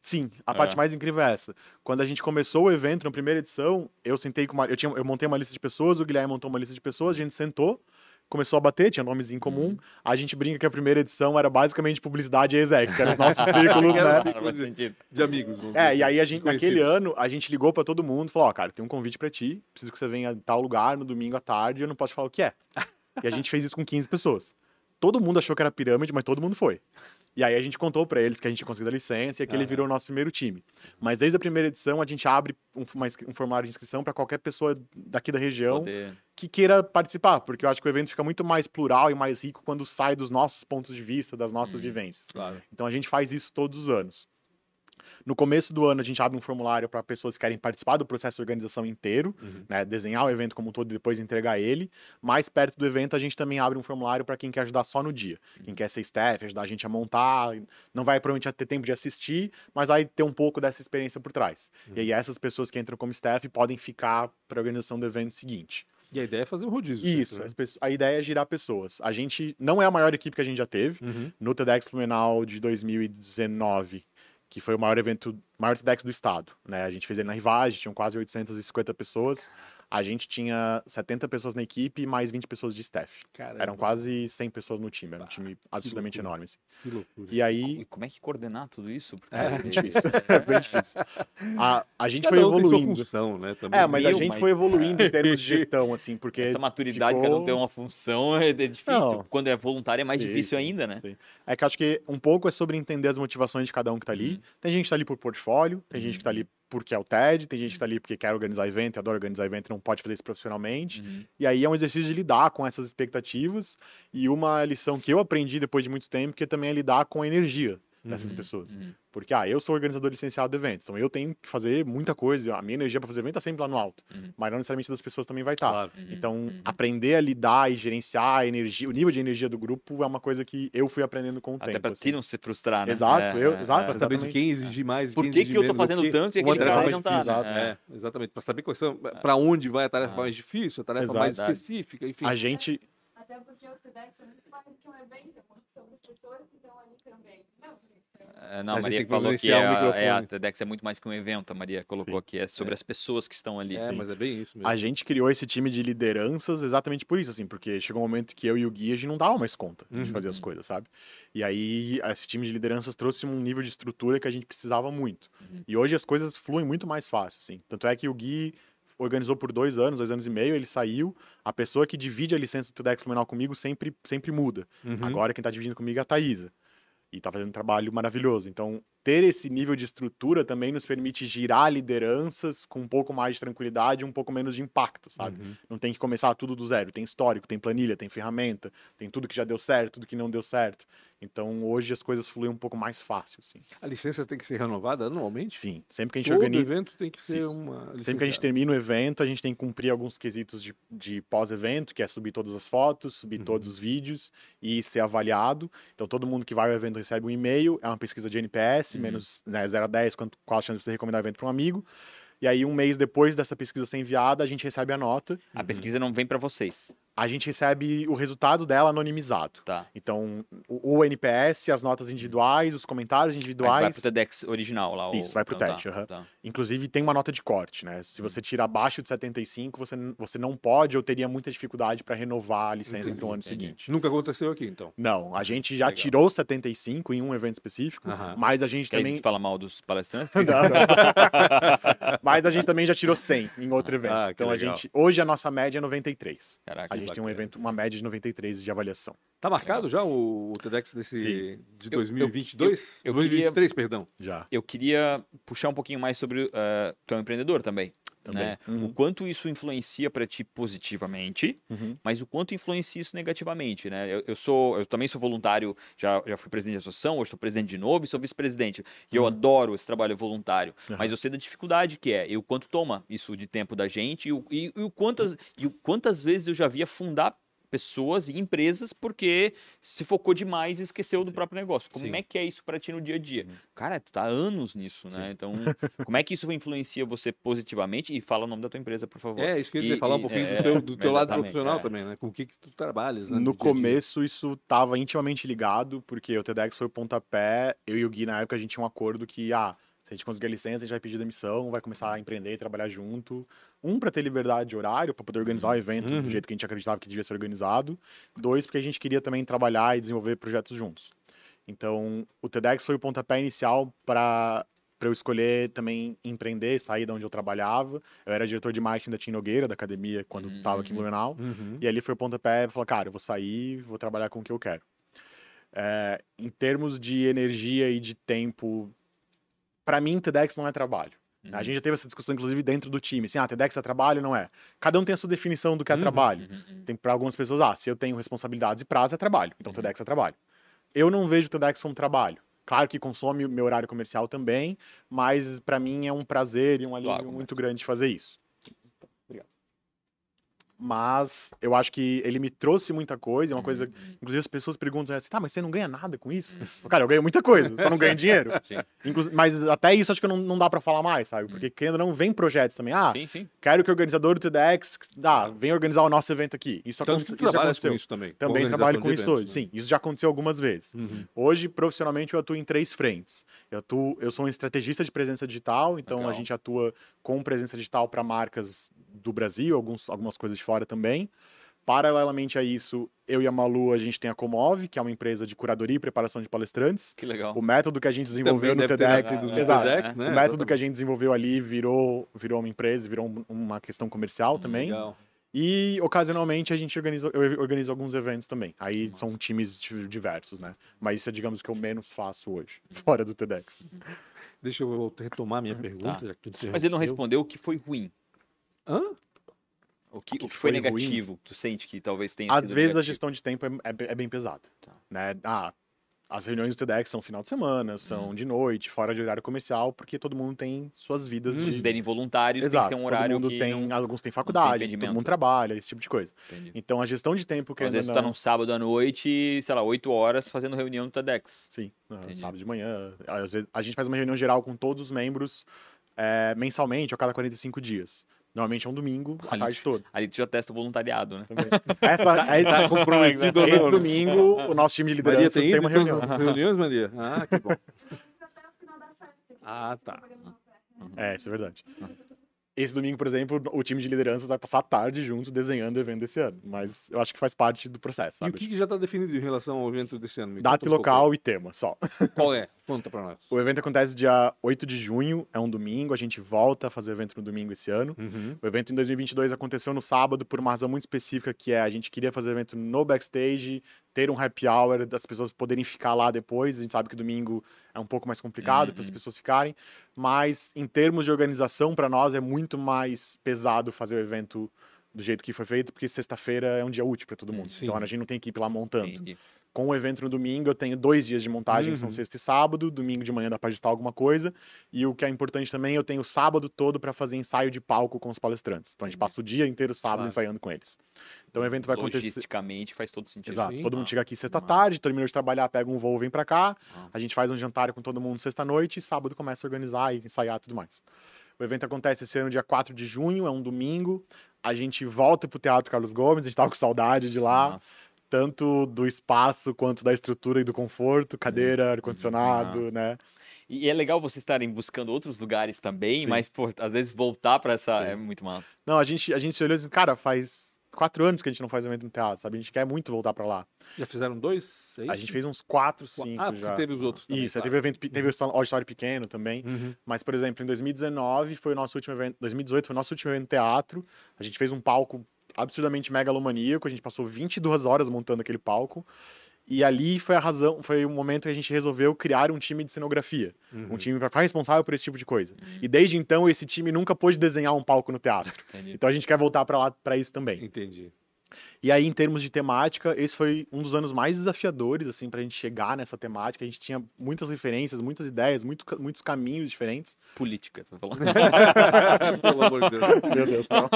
Sim, a É. parte mais incrível é essa. Quando a gente começou o evento, na primeira edição, eu sentei com uma. Eu, tinha, eu montei uma lista de pessoas, o Guilherme montou uma lista de pessoas, a gente sentou, começou a bater, tinha nomes em comum. Uhum. A gente brinca que a primeira edição era basicamente publicidade e exec, que eram os nossos círculos, né? De amigos. É, dizer e aí a assim, gente, naquele ano, a gente ligou pra todo mundo e falou: Ó, cara, tem um convite pra ti, preciso que você venha a tal lugar no domingo à tarde, eu não posso te falar o que é. e a gente fez isso com 15 pessoas. Todo mundo achou que era pirâmide, mas todo mundo foi. E aí a gente contou pra eles que a gente tinha conseguido a licença e aquele Aham. virou o nosso primeiro time. Mas desde a primeira edição a gente abre um, uma um formulário de inscrição pra qualquer pessoa daqui da região Poder- que queira participar, porque eu acho que o evento fica muito mais plural e mais rico quando sai dos nossos pontos de vista, das nossas vivências. Claro. Então a gente faz isso todos os anos. No começo do ano, a gente abre um formulário para pessoas que querem participar do processo de organização inteiro, Uhum. né, desenhar o evento como um todo e depois entregar ele. Mais perto do evento, a gente também abre um formulário para quem quer ajudar só no dia. Quem quer ser staff, ajudar a gente a montar, não vai provavelmente ter tempo de assistir, mas vai ter um pouco dessa experiência por trás. E aí essas pessoas que entram como staff podem ficar para a organização do evento seguinte. E a ideia é fazer um rodízio. Isso, as pessoas- a ideia é girar pessoas. A gente não é a maior equipe que a gente já teve. né? Uhum. No TEDx Blumenau de 2019, que foi o maior evento, maior TEDx do estado, né? A gente fez ele na Rivage, tinham quase 850 pessoas. A gente tinha 70 pessoas na equipe e mais 20 pessoas de staff. Caramba, Eram quase 100 pessoas no time, era um time absolutamente loucura. enorme. assim. Que loucura. E aí, E como é que coordenar tudo isso? Porque é bem difícil. é bem difícil. A, a gente Cada foi um tem evoluindo. função, né? Também. É, mas a gente mas- foi evoluindo em termos de gestão, assim, porque. essa maturidade, ficou- cada um tem uma função, é, difícil. Não. Quando é voluntário é mais Sim, difícil ainda, né? sim. É que eu acho que um pouco é sobre entender as motivações de cada um que tá ali. Uhum. Tem gente que tá ali por portfólio, tem gente que tá ali porque é o TED, tem gente que tá ali porque quer organizar evento, adora organizar evento e não pode fazer isso profissionalmente. Uhum. E aí é um exercício de lidar com essas expectativas e uma lição que eu aprendi depois de muito tempo, que também é lidar com a energia dessas Uhum, pessoas. uhum. Porque, ah, eu sou organizador licenciado do evento, então eu tenho que fazer muita coisa, a minha energia para fazer evento tá sempre lá no alto, Uhum. mas não necessariamente das pessoas também vai estar. Claro. Então, aprender a lidar e gerenciar a energia, o nível de energia do grupo é uma coisa que eu fui aprendendo com o Até tempo. pra assim. ti não se frustrar, né? Exato, eu- exato, Pra saber de quem exigir mais, Por que que eu tô menos, fazendo tanto e aquele cara não tá, difícil. né? É, exatamente. Pra saber quais são, pra onde vai a tarefa Ah. mais difícil, a tarefa Exato. mais específica, enfim. A gente, Até porque o TEDx é muito mais do que um evento, é muito sobre as pessoas que estão ali também. Não, É, Não, A Maria que falou que é, a- é, a. TEDx é muito mais que um evento, a Maria colocou Sim. aqui, é sobre as pessoas que estão ali. É, Sim. mas é bem isso mesmo. a gente criou esse time de lideranças exatamente por isso, assim, porque chegou um momento que eu e o Gui, a gente não dava mais conta de Uhum. fazer as coisas, sabe? E aí, esse time de lideranças trouxe um nível de estrutura que a gente precisava muito. E hoje as coisas fluem muito mais fácil, assim. Tanto é que o Gui organizou por dois anos, dois anos e meio, ele saiu. A pessoa que divide a licença do TEDx Blumenau comigo sempre, sempre muda. Uhum. Agora quem tá dividindo comigo é a Thaisa. E tá fazendo um trabalho maravilhoso. Então, ter esse nível de estrutura também nos permite girar lideranças com um pouco mais de tranquilidade, um pouco menos de impacto, sabe? Uhum. Não tem que começar tudo do zero. Tem histórico, tem planilha, tem ferramenta, tem tudo que já deu certo, tudo que não deu certo. Então, hoje as coisas fluem um pouco mais fácil, assim. A licença tem que ser renovada anualmente? Sim, sempre que a gente Todo organiza. evento tem que ser Sim. uma Sempre que a gente licenciada. termina o evento, a gente tem que cumprir alguns quesitos de, de pós-evento, que é subir todas as fotos, subir Uhum. todos os vídeos e ser avaliado. Então, todo mundo que vai ao evento recebe um e-mail, é uma pesquisa de NPS, Uhum. menos né, 0 a 10, quanto, qual a chance de você recomendar o evento para um amigo. E aí, um mês depois dessa pesquisa ser enviada, a gente recebe a nota. A pesquisa não vem pra vocês, A gente recebe o resultado dela anonimizado. tá? Então, o, o NPS, as notas individuais, os comentários Mas vai individuais. pro TEDx original lá. o- Isso, vai pro então, TED, tá, aham. tá. Inclusive, tem uma nota de corte, né? Se você tira abaixo de 75, você, você não pode ou teria muita dificuldade para renovar a licença para o ano entendi. seguinte. Nunca aconteceu aqui, então. Não, a gente já Legal. tirou 75 em um evento específico, Aham. mas a gente Quer também. falar mal dos palestrantes? Não, não. mas a gente também já tirou 100 em outro evento. Ah, então a legal. gente. Hoje a nossa média é 93. Caraca, A gente tem um evento, uma média de 93 de avaliação. Tá marcado já o, o TEDx desse, Sim. de Eu- 2022? eu- eu queria- 2023, perdão. Já. eu queria puxar um pouquinho mais sobre. Uh, tu é um empreendedor também. Também. né? Uhum. O quanto isso influencia para ti positivamente, Uhum. mas o quanto influencia isso negativamente, né? Eu, eu sou, eu também sou voluntário, já, já fui presidente de associação, hoje sou presidente de novo e sou vice-presidente. E eu adoro esse trabalho voluntário, Uhum. mas eu sei da dificuldade que é, e o quanto toma isso de tempo da gente e, o- e- e o quantas, e o quantas vezes eu já vi afundar pessoas e empresas porque se focou demais e esqueceu do próprio negócio. Como Sim. é que é isso para ti no dia a dia? Cara, tu tá há anos nisso, né? Então, como é que isso influencia você positivamente? E fala o nome da tua empresa, por favor. É, isso que eu ia E- dizer, falar um e- pouquinho é, do teu, do teu lado profissional é. também, né? Com o que, que tu trabalhas, né? No dia a dia. começo, isso estava intimamente ligado, porque o TEDx foi o pontapé. Eu e o Gui, na época, a gente tinha um acordo que, ah, se a gente conseguir a licença, a gente vai pedir demissão, vai começar a empreender e trabalhar junto. Um, para ter liberdade de horário, para poder organizar o evento Uhum. do jeito que a gente acreditava que devia ser organizado. Dois, porque a gente queria também trabalhar e desenvolver projetos juntos. Então, o TEDx foi o pontapé inicial para para eu escolher também empreender, sair de onde eu trabalhava. Eu era diretor de marketing da Tim Nogueira, da academia, quando estava aqui em Blumenau. Uhum. E ali foi o pontapé, falou, cara, eu vou sair, vou trabalhar com o que eu quero. É, em termos de energia e de tempo, para mim, TEDx não é trabalho. Uhum. A gente já teve essa discussão, inclusive, dentro do time. Assim, ah, TEDx é trabalho? Não é. Cada um tem a sua definição do que é Uhum, trabalho. Uhum, uhum. Tem para algumas pessoas, ah, se eu tenho responsabilidades e prazo, é trabalho. Então, Uhum. TEDx é trabalho. Eu não vejo TEDx como trabalho. Claro que consome o meu horário comercial também, mas para mim é um prazer e um alívio Logo, muito grande fazer isso. Mas eu acho que ele me trouxe muita coisa, é uma coisa. Inclusive as pessoas perguntam assim, tá, mas você não ganha nada com isso? Cara, eu ganho muita coisa, só não ganho dinheiro. Inclu- mas até isso acho que não, não dá pra falar mais, sabe? Porque querendo ou não, vem projetos também. Ah, Sim, sim. quero que o organizador do TEDx ah, venha organizar o nosso evento aqui. Isso, Tanto que isso já aconteceu. com isso também. Também trabalho com isso eventos, hoje. né? Sim, isso já aconteceu algumas vezes. Uhum. Hoje, profissionalmente, eu atuo em três frentes. Eu, atuo, eu sou um estrategista de presença digital, então Legal. a gente atua com presença digital para marcas do Brasil, alguns, algumas coisas de fora também. Paralelamente a isso, eu e a Malu, a gente tem a Comove, que é uma empresa de curadoria e preparação de palestrantes. Que legal. O método que a gente desenvolveu Também no ter TEDx, nascido no exato. TEDx, né? o método que a gente desenvolveu ali virou, virou uma empresa, virou um- uma questão comercial também. Legal. E ocasionalmente a gente organiza, eu organizo alguns eventos também. Aí são times di- diversos, né? Mas isso é, digamos, o que eu menos faço hoje, fora do TEDx. Deixa eu retomar minha pergunta. Tá. já que tu Mas ele não respondeu o que foi ruim. Hã? O que, o que que foi, foi ruim? negativo? Tu sente que talvez tenha Às sido vezes a negativo? gestão de tempo é, é é bem pesada. Tá. Né? Ah, as reuniões do TEDx são final de semana, são Uhum. de noite, fora de horário comercial, porque todo mundo tem suas vidas de... Se derem voluntários, Exato, tem que ter um horário todo mundo que tem, não- alguns têm faculdade, todo impedimento. mundo trabalha, esse tipo de coisa. Entendi. Então a gestão de tempo que Às vezes tu tá num sábado à noite, sei lá, 8 horas fazendo reunião no TEDx. Sim, Entendi. sábado de manhã. Às vezes, a gente faz uma reunião geral com todos os membros é, mensalmente, a cada 45 dias. Normalmente é um domingo, a Ali- tarde toda. Ali tu já testa o voluntariado, né? Também. Essa, aí tá comprometido ou Esse não, né? domingo, o nosso time de Maria lideranças tem, tem uma reunião. reuniões, Maria? Ah, que bom. até o final da festa. que Ah, tá. festa. É, isso é verdade. Esse domingo, por exemplo, o time de lideranças vai passar a tarde junto desenhando o evento desse ano. Mas eu acho que faz parte do processo, E o sabe? que, que já está definido em relação ao evento desse ano? Me Data um local e tema, só. Qual é? Conta pra nós. O evento acontece dia 8 de junho, é um domingo, a gente volta a fazer o evento no domingo esse ano. Uhum. O evento em 2022 aconteceu no sábado por uma razão muito específica, que é a gente queria fazer o evento no backstage, ter um happy hour, das pessoas poderem ficar lá depois. A gente sabe que domingo é um pouco mais complicado para as pessoas ficarem, mas em termos de organização, para nós é muito mais pesado fazer o evento do jeito que foi feito, porque sexta-feira é um dia útil para todo mundo. Sim. Então a gente não tem que ir lá montando. Entendi. Com o evento no domingo, eu tenho dois dias de montagem, que são Uhum. sexta e sábado. Domingo de manhã dá para ajustar alguma coisa. E o que é importante também, eu tenho o sábado todo para fazer ensaio de palco com os palestrantes. Então a gente passa o dia inteiro sábado Claro. ensaiando com eles. Então o evento vai acontecer. Logisticamente faz todo sentido. Exato. Sim. Todo mundo Ah, chega aqui sexta-tarde, terminou de trabalhar, pega um voo, vem para cá. Ah. A gente faz um jantar com todo mundo sexta-noite e sábado começa a organizar e ensaiar tudo mais. O evento acontece esse ano dia 4 de junho, é um domingo. A gente volta pro Teatro Carlos Gomes, a gente tava com saudade de lá Nossa. tanto do espaço quanto da estrutura e do conforto, cadeira, ar-condicionado, né? E é legal vocês estarem buscando outros lugares também, Sim. mas, às vezes voltar pra essa Sim. é muito massa. Não, a gente, a gente se olhou e disse, cara, faz quatro anos que a gente não faz evento no teatro, sabe? A gente quer muito voltar pra lá. Já fizeram dois? É A gente fez uns quatro, cinco Ah, já. teve os outros. também, Isso, claro. teve evento, teve o auditório pequeno também. Uhum. Mas, por exemplo, em 2019 foi o nosso último evento, 2018 foi o nosso último evento no teatro. A gente fez um palco absurdamente megalomaníaco, a gente passou 22 horas montando aquele palco. E ali foi a razão, foi o momento que a gente resolveu criar um time de cenografia. Uhum. Um time para ficar responsável por esse tipo de coisa. E desde então, esse time nunca pôde desenhar um palco no teatro. Entendi. Então a gente quer voltar para lá para isso também. Entendi. E aí, em termos de temática, esse foi um dos anos mais desafiadores, assim, pra gente chegar nessa temática. A gente tinha muitas referências, muitas ideias, muito, muitos caminhos diferentes. Política, tô falando. Pelo amor de Deus. Meu Deus, não.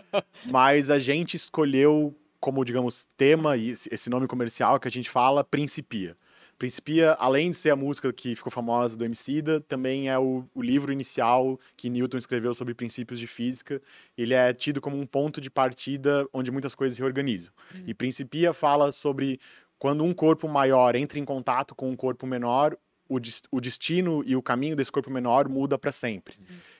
Mas a gente escolheu como, digamos, tema, e esse- nome comercial que a gente fala, Principia. Principia, além de ser a música que ficou famosa do Emicida, também é o, o livro inicial que Newton escreveu sobre princípios de física. Ele é tido como um ponto de partida onde muitas coisas se reorganizam. E Principia fala sobre quando um corpo maior entra em contato com um corpo menor, o, o destino e o caminho desse corpo menor muda para sempre.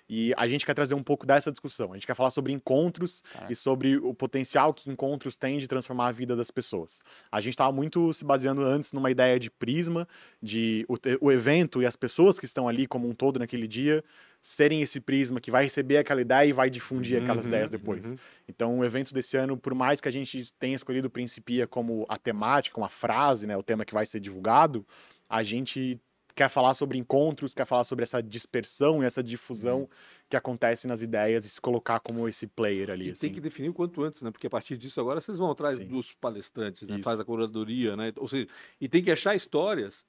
E a gente quer trazer um pouco dessa discussão. A gente quer falar sobre encontros Caraca. e sobre o potencial que encontros têm de transformar a vida das pessoas. A gente estava muito se baseando antes numa ideia de prisma, de o, o evento e as pessoas que estão ali como um todo naquele dia serem esse prisma que vai receber aquela ideia e vai difundir aquelas Uhum, ideias depois. uhum. Então, o evento desse ano, por mais que a gente tenha escolhido o Principia como a temática, como a frase, né, o tema que vai ser divulgado, a gente quer falar sobre encontros, quer falar sobre essa dispersão e essa difusão Uhum. que acontece nas ideias e se colocar como esse player ali, E assim. tem que definir o quanto antes, né? Porque a partir disso agora vocês vão atrás Sim. dos palestrantes, né? Isso. Faz a curadoria, né? Ou seja, e tem que achar histórias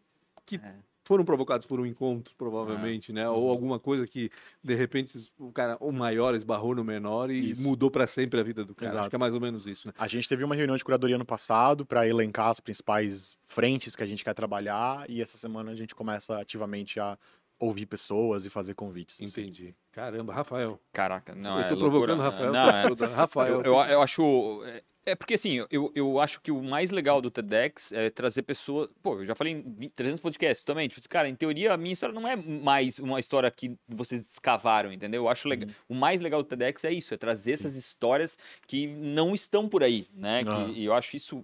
que É. foram provocadas por um encontro, provavelmente, né? Uhum. Ou alguma coisa que, de repente, o cara, o maior esbarrou no menor e Isso. mudou para sempre a vida do cara. Acho Exato. que é mais ou menos isso, né? A gente teve uma reunião de curadoria no passado para elencar as principais frentes que a gente quer trabalhar e essa semana a gente começa ativamente a ouvir pessoas e fazer convites. assim. Caramba, Rafael. Caraca, não, eu é tô loucura. provocando o Rafael. Não, é, toda. Rafael. Eu, eu, eu acho. é- É porque assim, eu, eu acho que o mais legal do TEDx é trazer pessoas. Pô, eu já falei em 20, 300 podcasts também. Tipo, cara, em teoria, a minha história não é mais uma história que vocês escavaram, entendeu? Eu acho legal. O mais legal do TEDx é isso, é trazer essas histórias que não estão por aí, né? Que-. E eu acho isso.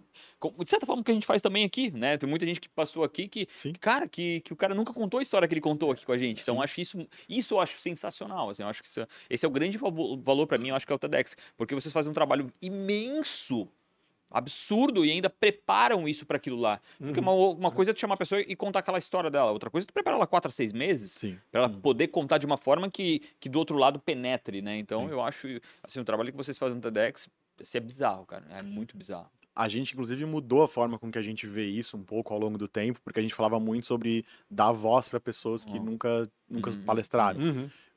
De certa forma, que a gente faz também aqui, né? Tem muita gente que passou aqui que, Sim. cara, que, que o cara nunca contou a história que ele contou aqui com a gente. Então, eu acho isso, isso eu acho sensacional. Assim, eu acho que isso- esse é o grande valo- valor para mim, eu acho que é o TEDx. Porque vocês fazem um trabalho imenso, absurdo, e ainda preparam isso para aquilo lá. Porque uma, uma coisa é tu chamar a pessoa e contar aquela história dela, outra coisa é tu preparar ela quatro a seis meses para ela poder contar de uma forma que, que do outro lado penetre, né? Então, Sim. eu acho, assim, o trabalho que vocês fazem no TEDx, assim, é bizarro, cara. É muito bizarro. A gente, inclusive, mudou a forma com que a gente vê isso um pouco ao longo do tempo, porque a gente falava muito sobre dar voz para pessoas que Ó. nunca, nunca Uhum. palestraram.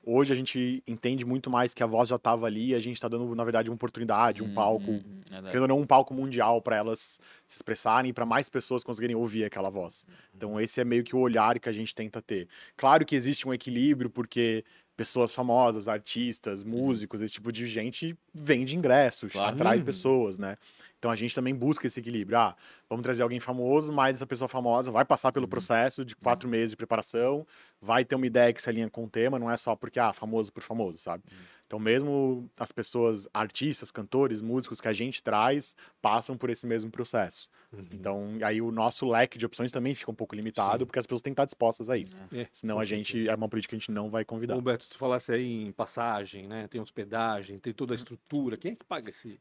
Uhum. Hoje a gente entende muito mais que a voz já estava ali e a gente está dando, na verdade, uma oportunidade, um Hum, palco, hum, querendo ou não, um palco mundial para elas se expressarem e para mais pessoas conseguirem ouvir aquela voz. Então, esse é meio que o olhar que a gente tenta ter. Claro que existe um equilíbrio, porque pessoas famosas, artistas, músicos, esse tipo de gente vende ingressos, Claro. atrai Uhum. pessoas, né? Então a gente também busca esse equilíbrio. Ah, vamos trazer alguém famoso, mas essa pessoa famosa vai passar pelo processo de quatro meses de preparação, vai ter uma ideia que se alinha com o tema, não é só porque, ah, famoso por famoso, sabe? Então, mesmo as pessoas, artistas, cantores, músicos que a gente traz, passam por esse mesmo processo. Então, aí o nosso leque de opções também fica um pouco limitado, Sim. porque as pessoas têm que estar dispostas a isso. É, Senão a gente, é uma política que a gente não vai convidar. Humberto, tu falasse aí em passagem, né? Tem hospedagem, tem toda a estrutura. Quem é que paga esse,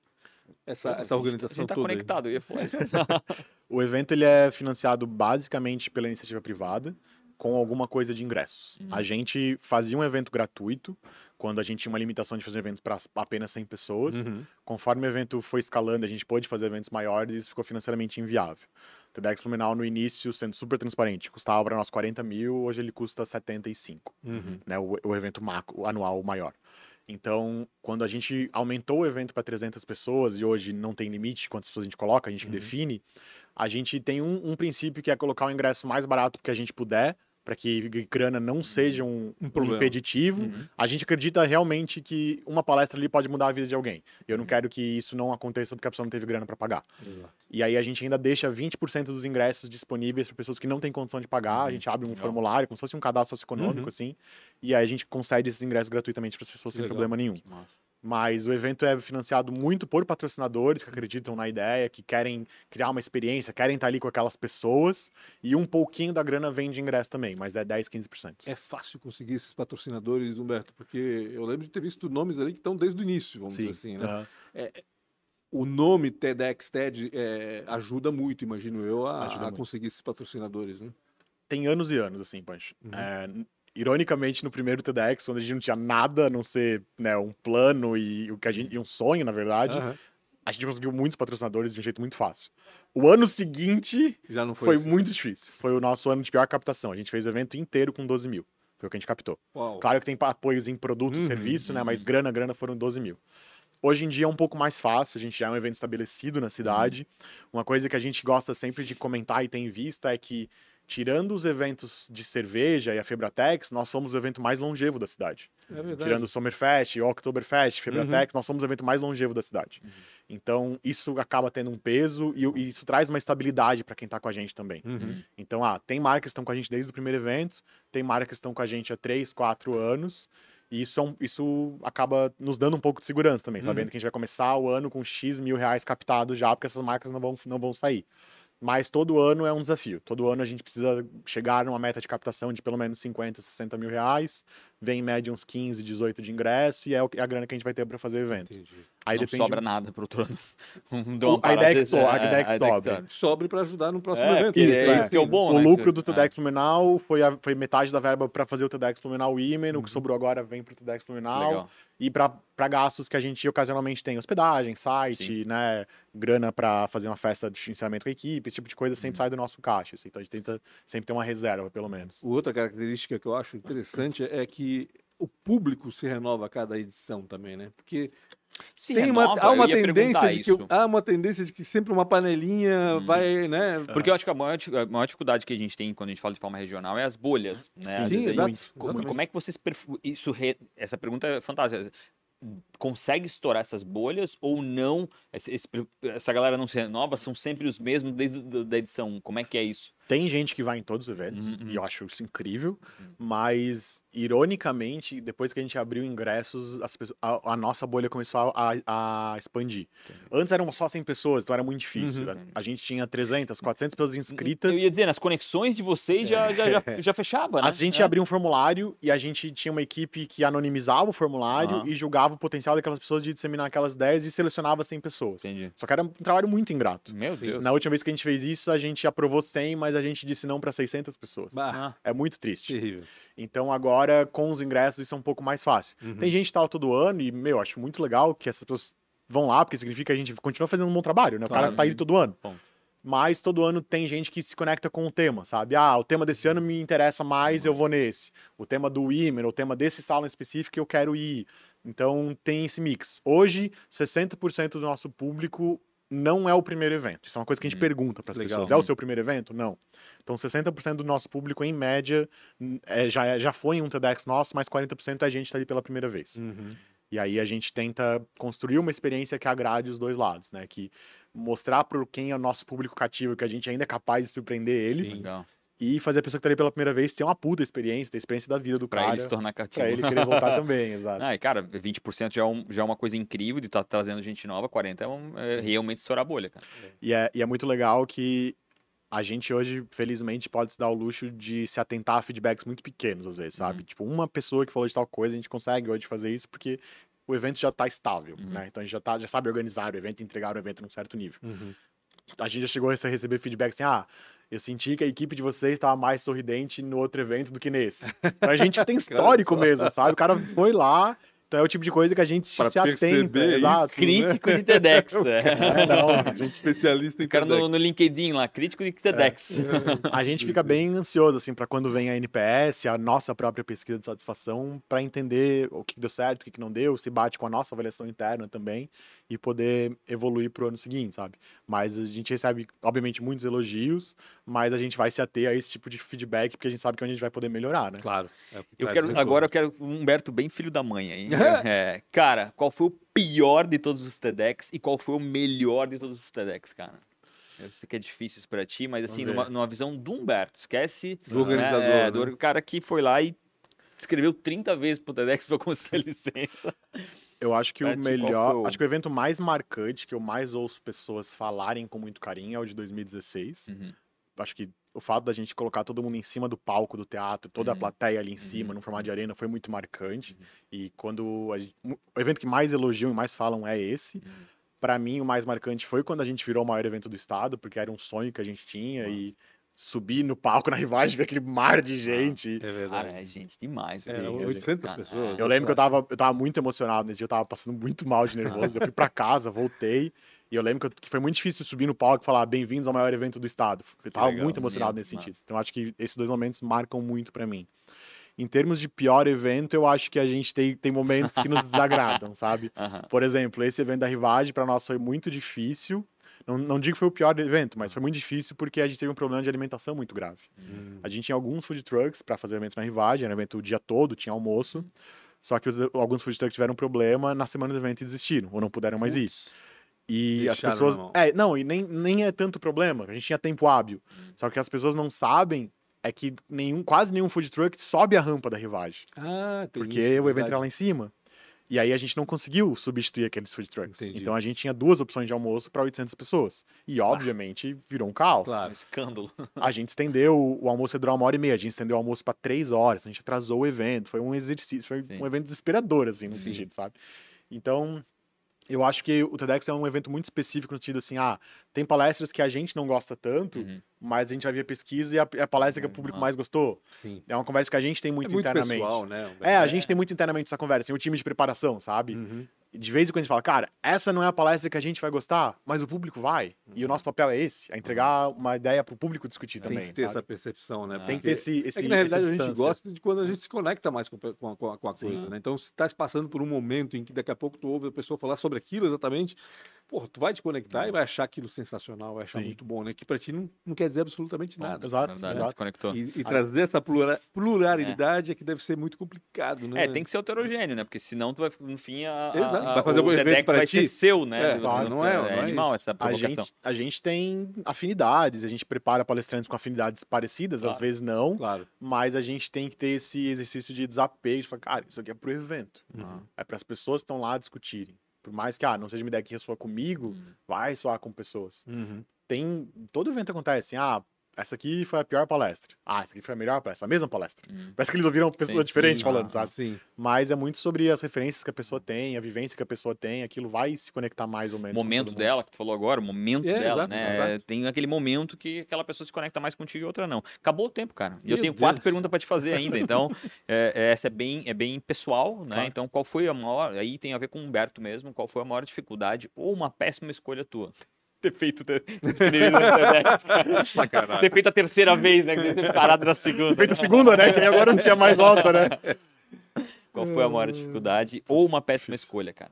essa, Pô, essa a organização gente tá toda? aí? conectado, eu ia falar. O evento ele é financiado basicamente pela iniciativa privada, com alguma coisa de ingressos. Uhum. A gente fazia um evento gratuito, quando a gente tinha uma limitação de fazer eventos para apenas 100 pessoas. Uhum. Conforme o evento foi escalando, a gente pôde fazer eventos maiores e isso ficou financeiramente inviável. O TEDx Fluminal, no início, sendo super transparente, custava para nós 40 mil, hoje ele custa 75 Uhum. né, o, o evento macro, anual maior. Então, quando a gente aumentou o evento para 300 pessoas, e hoje não tem limite quantas pessoas a gente coloca, a gente que define, a gente tem um, um princípio que é colocar o ingresso mais barato que a gente puder, para que grana não seja um, Um um problema. impeditivo. Uhum. A gente acredita realmente que uma palestra ali pode mudar a vida de alguém. Eu Uhum. não quero que isso não aconteça porque a pessoa não teve grana para pagar. Exato. E aí a gente ainda deixa 20% dos ingressos disponíveis para pessoas que não têm condição de pagar. A gente abre um Legal. formulário, como se fosse um cadastro socioeconômico, Uhum. assim. E aí a gente concede esses ingressos gratuitamente para as pessoas sem problema nenhum. Mas o evento é financiado muito por patrocinadores que acreditam na ideia, que querem criar uma experiência, querem estar ali com aquelas pessoas. E um pouquinho da grana vem de ingresso também, mas é 10, 15%. É fácil conseguir esses patrocinadores, Humberto, porque eu lembro de ter visto nomes ali que estão desde o início, vamos dizer assim, né? Aham. o nome TEDx TED é, ajuda muito, imagino eu, a, a muito. conseguir esses patrocinadores, né? Tem anos e anos, assim, Pancho. Uhum. É, ironicamente, no primeiro TEDx, onde a gente não tinha nada a não ser né, um plano e, o que a gente, e um sonho, na verdade, Aham. a gente conseguiu muitos patrocinadores de um jeito muito fácil. O ano seguinte Já não foi, foi assim. muito difícil. Foi o nosso ano de pior captação. A gente fez o evento inteiro com 12 mil. Foi o que a gente captou. Uau. Claro que tem apoios em produto e Uhum, serviço, né? Mas grana, grana foram 12 mil. Hoje em dia é um pouco mais fácil, a gente já é um evento estabelecido na cidade. Uma coisa que a gente gosta sempre de comentar e tem em vista é que, tirando os eventos de cerveja e a Febratex, nós somos o evento mais longevo da cidade. É verdade. Tirando o Summerfest, o Oktoberfest, Uhum. Febratex, nós somos o evento mais longevo da cidade. Então, isso acaba tendo um peso e, e isso traz uma estabilidade para quem está com a gente também. Uhum. Então, ah, tem marcas que estão com a gente desde o primeiro evento, tem marcas que estão com a gente há 3, 4 anos, e isso, é um- isso acaba nos dando um pouco de segurança também, sabendo que a gente vai começar o ano com X mil reais captado já, porque essas marcas não vão, não vão sair. Mas todo ano é um desafio. Todo ano a gente precisa chegar numa meta de captação de pelo menos 50, 60 mil reais. Vem em média uns 15, 18 de ingresso e é é a grana que a gente vai ter para fazer o evento. Entendi. Aí não depende. sobra nada pro outro ano. Um- dá O- uma a ideia é que so- a é, ideia é que a ideia sobre. Para ajudar no próximo É, evento. é é. isso que é o bom, o né? lucro do É. TEDx Blumenau foi, a- foi metade da verba para fazer o TEDx Blumenau Women, Uhum. o que sobrou agora vem para o TEDx. Legal. E para gastos que a gente ocasionalmente tem, hospedagem, site, né, grana para fazer uma festa de encerramento com a equipe, esse tipo de coisa Uhum. sempre sai do nosso caixa. assim. Então a gente tenta sempre ter uma reserva, pelo menos. Outra característica que eu acho interessante é que o público se renova a cada edição também, né? Porque Se tem renova, uma, há uma tendência de que isso. há uma tendência de que sempre uma panelinha vai, né? Porque eu acho que a maior, a maior dificuldade que a gente tem quando a gente fala de forma regional é as bolhas, né? Sim, Sim, vezes a exato, como, como é que vocês perfu- isso re- essa pergunta é fantástica. Consegue estourar essas bolhas ou não? Esse- esse- essa galera não se renova, são sempre os mesmos desde do- da edição. um. Como é que é isso? Tem gente que vai em todos os eventos, Uhum, e eu acho isso incrível, mas, ironicamente, depois que a gente abriu ingressos, as pessoas- a, a nossa bolha começou a, a expandir. Antes eram só 100 pessoas, então era muito difícil. Uhum. A, a gente tinha 300, 400 pessoas inscritas. Eu ia dizer, nas conexões de vocês já, já, já, já fechava, né? A gente É. abria um formulário e a gente tinha uma equipe que anonimizava o formulário e julgava o potencial daquelas pessoas de disseminar aquelas ideias e selecionava 100 pessoas. Entendi. Só que era um trabalho muito ingrato. Meu Deus. Na última vez que a gente fez isso, a gente aprovou 100, mas a gente disse não para 600 pessoas. Bah, Ah, É muito triste. terrível. Então agora, com os ingressos, isso é um pouco mais fácil. Uhum. Tem gente que tá lá todo ano e, meu, acho muito legal que essas pessoas vão lá, porque significa que a gente continua fazendo um bom trabalho, né? O Claro. cara tá aí todo ano. Bom. Mas todo ano tem gente que se conecta com o tema, sabe? Ah, o tema desse ano me interessa mais, eu vou nesse. O tema do Women, o tema desse salão específico, eu quero ir. Então tem esse mix. Hoje, 60% do nosso público não é o primeiro evento. Isso é uma coisa que a gente pergunta para as pessoas. É o seu primeiro evento? Não. Então, 60% do nosso público, em média, é, já, é- já foi em um TEDx nosso, mas 40% é a gente tá ali pela primeira vez. Uhum. E aí a gente tenta construir uma experiência que agrade os dois lados, né? Que mostrar para quem é o nosso público cativo que a gente ainda é capaz de surpreender eles Legal. E fazer a pessoa que tá ali pela primeira vez ter uma puta experiência, ter a experiência da vida do Pra cara. ele se tornar cativo. Pra ele querer voltar também, exato. Ah, e cara, 20% já é, um- já é uma coisa incrível de estar trazendo gente nova, 40% é, um- é realmente estourar a bolha, cara. E é, e é muito legal que a gente hoje, felizmente, pode se dar o luxo de se atentar a feedbacks muito pequenos, às vezes, sabe? Tipo, uma pessoa que falou de tal coisa, a gente consegue hoje fazer isso porque o evento já tá estável, né? Então a gente já, tá, já sabe organizar o evento entregar o evento num certo nível. Uhum. A gente já chegou a receber feedback assim, ah, eu senti que a equipe de vocês estava mais sorridente no outro evento do que nesse. Então a gente já tem histórico mesmo, sabe? O cara foi lá, então é o tipo de coisa que a gente Pra se atenta. isso, Exato. Crítico de TEDx, né? É, não, A gente é especialista em O cara no, TEDx. no LinkedIn lá, crítico de TEDx. A gente fica bem ansioso, assim, para quando vem a NPS, a nossa própria pesquisa de satisfação, para entender o que deu certo, o que que não deu, se bate com a nossa avaliação interna também e poder evoluir pro ano seguinte, sabe? Mas a gente recebe, obviamente, muitos elogios, mas a gente vai se ater a esse tipo de feedback porque a gente sabe que é onde a gente vai poder melhorar, né? Claro. é Eu quero, agora eu quero um Humberto bem filho da mãe aí. É, cara, qual foi o pior de todos os TEDx e qual foi o melhor de todos os TEDx, cara? Eu sei que é difícil isso pra ti, mas assim, numa, numa visão do Humberto, esquece Do organizador, né, é, né? do cara que foi lá e escreveu 30 vezes pro TEDx pra conseguir a licença. Eu acho que o ti, qual melhor, o- acho que o evento mais marcante que eu mais ouço pessoas falarem com muito carinho é o de 2016. Uhum. Acho que o fato da gente colocar todo mundo em cima do palco do teatro, toda a Uhum. plateia ali em cima, num formato de Uhum. arena, foi muito marcante. E quando a gente- o evento que mais elogiam e mais falam é esse. Para mim, o mais marcante foi quando a gente virou o maior evento do estado, porque era um sonho que a gente tinha e subir no palco na Rivagem, ver aquele mar de gente. É verdade. Cara, é gente demais. É, assim, 800 cara. pessoas. Eu lembro que eu tava, eu tava muito emocionado nesse dia, eu tava passando muito mal de nervoso. Eu fui pra casa, voltei, e eu lembro que, eu- que foi muito difícil subir no palco e falar bem-vindos ao maior evento do estado. Eu tava legal, muito emocionado meu, nesse massa. sentido. Então acho que esses dois momentos marcam muito pra mim. Em termos de pior evento, eu acho que a gente tem, tem momentos que nos desagradam, sabe? Aham. Por exemplo, esse evento da Rivage para nós foi muito difícil. Não, não digo que foi o pior evento, mas foi muito difícil porque a gente teve um problema de alimentação muito grave. Hum. A gente tinha alguns food trucks para fazer o evento na Rivage, era evento o dia todo, tinha almoço. Só que os- alguns food trucks tiveram um problema na semana do evento e desistiram, ou não puderam mais ir. E as Deixaram pessoas. na mão. É, não, e nem, nem é tanto problema. A gente tinha tempo hábil. Só que as pessoas não sabem é que nenhum, quase nenhum food truck sobe a rampa da Rivage. Ah, tem Porque isso, o evento era lá em cima. E aí a gente não conseguiu substituir aqueles food trucks. Entendi. Então a gente tinha duas opções de almoço para 800 pessoas. E obviamente virou um caos. Claro. Um escândalo. A gente estendeu, o almoço ia durar uma hora e meia, a gente estendeu o almoço para três horas, a gente atrasou o evento. Foi um exercício, foi Sim. um evento desesperador, assim, no Sim. sentido, sabe? Então, eu acho que o TEDx é um evento muito específico no sentido assim, ah, tem palestras que a gente não gosta tanto, Uhum. mas a gente vai ver pesquisa e a, a palestra que o Uhum. público mais gostou. Sim. É uma conversa que a gente tem É muito, muito internamente. pessoal, né? É, a gente tem muito internamente essa conversa, assim, o time de preparação, sabe? Uhum. De vez em quando a gente fala, cara, essa não é a palestra que a gente vai gostar, mas o público vai. E o nosso papel é esse, é entregar uma ideia para o público discutir Tem também. que ter sabe? essa percepção, né? Tem Tem que ter esse, esse é que na realidade a gente gosta de quando a gente se conecta mais com, com a, com a- coisa, né? Então, se tá se passando por um momento em que daqui a pouco tu ouve a pessoa falar sobre aquilo exatamente, pô, tu vai te conectar e vai achar aquilo sensacional, vai achar Sim. muito bom, né? Que pra ti não, não quer dizer absolutamente nada. Exato, Verdade, exato. conectou. E, e trazer essa plura- pluralidade é. que deve ser muito complicado, né? É, tem que ser heterogêneo, né? Porque senão tu vai, no fim, a, a, Exato, a- vai fazer o evento pra vai ti. ser seu, né? É, claro, não é- não é animal isso. essa A provocação. gente, a gente tem afinidades, a gente prepara palestrantes com afinidades parecidas, às Claro. vezes não, Claro. mas a gente tem que ter esse exercício de desapego, de falar, cara, isso aqui é pro evento. Uhum. É para as pessoas que estão lá discutirem. Por mais que, ah, não seja uma ideia que ressoa comigo, Hum. vai soar com pessoas. Uhum. Tem, todo evento acontece, assim, ah, essa aqui foi a pior palestra. Ah, essa aqui foi a melhor palestra, a mesma palestra. Hum. Parece que eles ouviram pessoas diferentes sim, falando, ah, sabe? Sim. Mas é muito sobre as referências que a pessoa tem, a vivência que a pessoa tem, aquilo vai se conectar mais ou O menos. com momento dela, que tu falou agora, o momento É, dela, exato, né? exato. Tem aquele momento que aquela pessoa se conecta mais contigo e outra não. Acabou o tempo, cara. E eu tenho Deus. quatro perguntas pra te fazer ainda. Então, é, é, essa é bem, é bem pessoal, né? Claro. Então, qual foi a maior. Aí tem a ver com o Humberto mesmo. Qual foi a maior dificuldade ou uma péssima escolha tua? Ter feito. Ter, ter feito a terceira vez, né? Ter parado na segunda. Feita a segunda, né? Que aí agora não tinha mais volta, né? Qual foi a maior dificuldade ou uma péssima escolha, cara?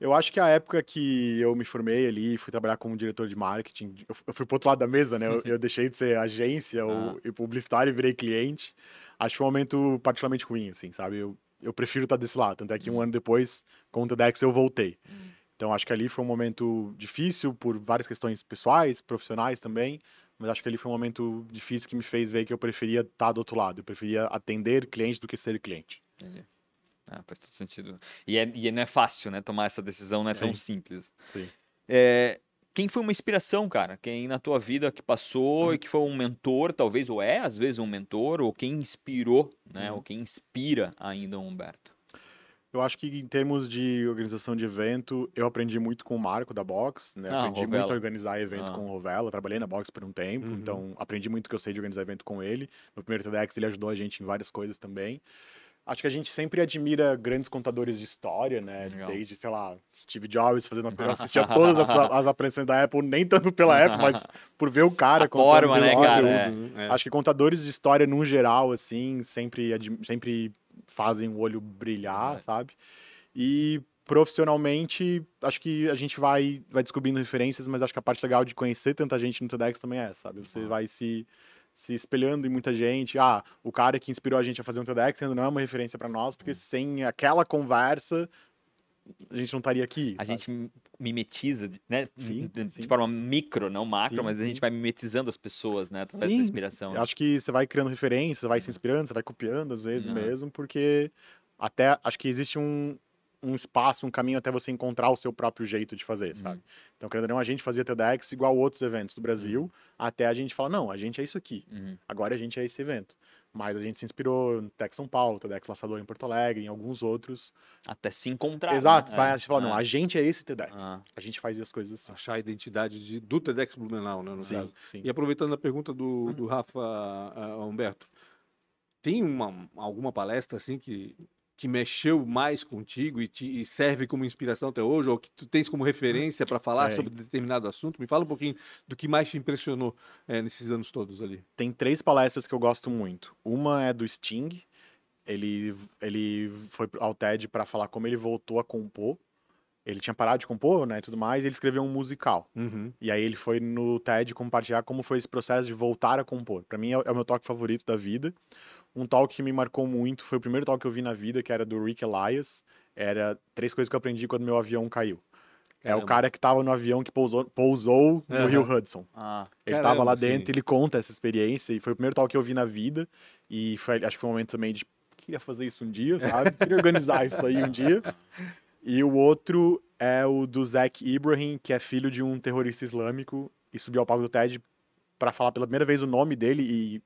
Eu acho que a época que eu me formei ali, fui trabalhar como diretor de marketing, eu fui pro outro lado da mesa, né? Eu, eu deixei de ser agência ou, e publicitário e virei cliente. Acho que foi um momento particularmente ruim, assim, sabe? Eu, eu prefiro estar desse lado. Tanto é que um ano depois, com o TEDx, eu voltei. Então acho que ali foi um momento difícil por várias questões pessoais, profissionais também. Mas acho que ali foi um momento difícil que me fez ver que eu preferia estar do outro lado. Eu preferia atender cliente do que ser cliente. Entendi. Ah, faz todo sentido. E, é, e não é fácil, né? Tomar essa decisão não é tão Sim. simples. Sim. É, quem foi uma inspiração, cara? Quem na tua vida que passou e que foi um mentor, talvez, ou é às vezes um mentor, ou quem inspirou, né? Ou quem inspira ainda o Humberto. Eu acho que em termos de organização de evento, eu aprendi muito com o Marco da Box, né? Ah, aprendi Rovella. muito a organizar evento Ah. com o Rovella, trabalhei na Box por um tempo, Uhum. então aprendi muito que eu sei de organizar evento com ele. No primeiro TEDx ele ajudou a gente em várias coisas também. Acho que a gente sempre admira grandes contadores de história, né? Legal. Desde, sei lá, Steve Jobs fazendo... Eu assistia todas as, as apresentações da Apple, nem tanto pela Apple, mas por ver o cara A contando forma, né, cara? É. Acho que contadores de história, no geral, assim, sempre, sempre fazem o olho brilhar, Verdade. sabe? E profissionalmente, acho que a gente vai, vai descobrindo referências, mas acho que a parte legal de conhecer tanta gente no TEDx também é essa, sabe? Você vai se, se espelhando em muita gente. Ah, o cara que inspirou a gente a fazer um TEDx ainda não é uma referência para nós, Hum. porque sem aquela conversa, a gente não estaria aqui. A sabe? gente mimetiza, né? Sim, de, sim. forma micro, não macro, Sim, mas a gente vai mimetizando as pessoas, né? Através Sim, inspiração. Né? acho que você vai criando referências, vai se inspirando, você vai copiando às vezes Uhum. mesmo, porque até acho que existe um, um espaço, um caminho até você encontrar o seu próprio jeito de fazer, sabe? Então, querendo ou não, a gente fazia TEDx igual outros eventos do Brasil, até a gente falar, não, a gente é isso aqui, Uhum. agora a gente é esse evento. Mas a gente se inspirou no TEDx São Paulo, TEDx Laçador em Porto Alegre, em alguns outros. Até se encontrar. Exato, né? pra É, a gente falar, não, é. a gente é esse TEDx. Ah. A gente faz as coisas assim. Achar a identidade de, do TEDx Blumenau, né, no Sim, caso. sim. E aproveitando a pergunta do, do Rafa ah, Humberto, tem uma, alguma palestra assim que, que mexeu mais contigo e, te, e serve como inspiração até hoje, ou que tu tens como referência para falar Tem. sobre determinado assunto? Me fala um pouquinho do que mais te impressionou eh, nesses anos todos ali. Tem três palestras que eu gosto muito. Uma é do Sting. Ele, ele foi ao TED para falar como ele voltou a compor. Ele tinha parado de compor, né, tudo mais, e ele escreveu um musical. Uhum. E aí ele foi no TED compartilhar como foi esse processo de voltar a compor. Pra mim é, é o meu talk favorito da vida. Um talk que me marcou muito foi o primeiro talk que eu vi na vida, que era do Rick Elias. Era três coisas que eu aprendi quando meu avião caiu. É o Caramba. cara que tava no avião que pousou, pousou no Aham. Rio Hudson. Ah, Ele Caramba, tava lá sim. dentro, ele conta essa experiência e foi o primeiro talk que eu vi na vida e foi, acho que foi um momento também de queria fazer isso um dia, sabe? Queria organizar isso aí um dia. E o outro é o do Zac Ibrahim, que é filho de um terrorista islâmico e subiu ao palco do TED para falar pela primeira vez o nome dele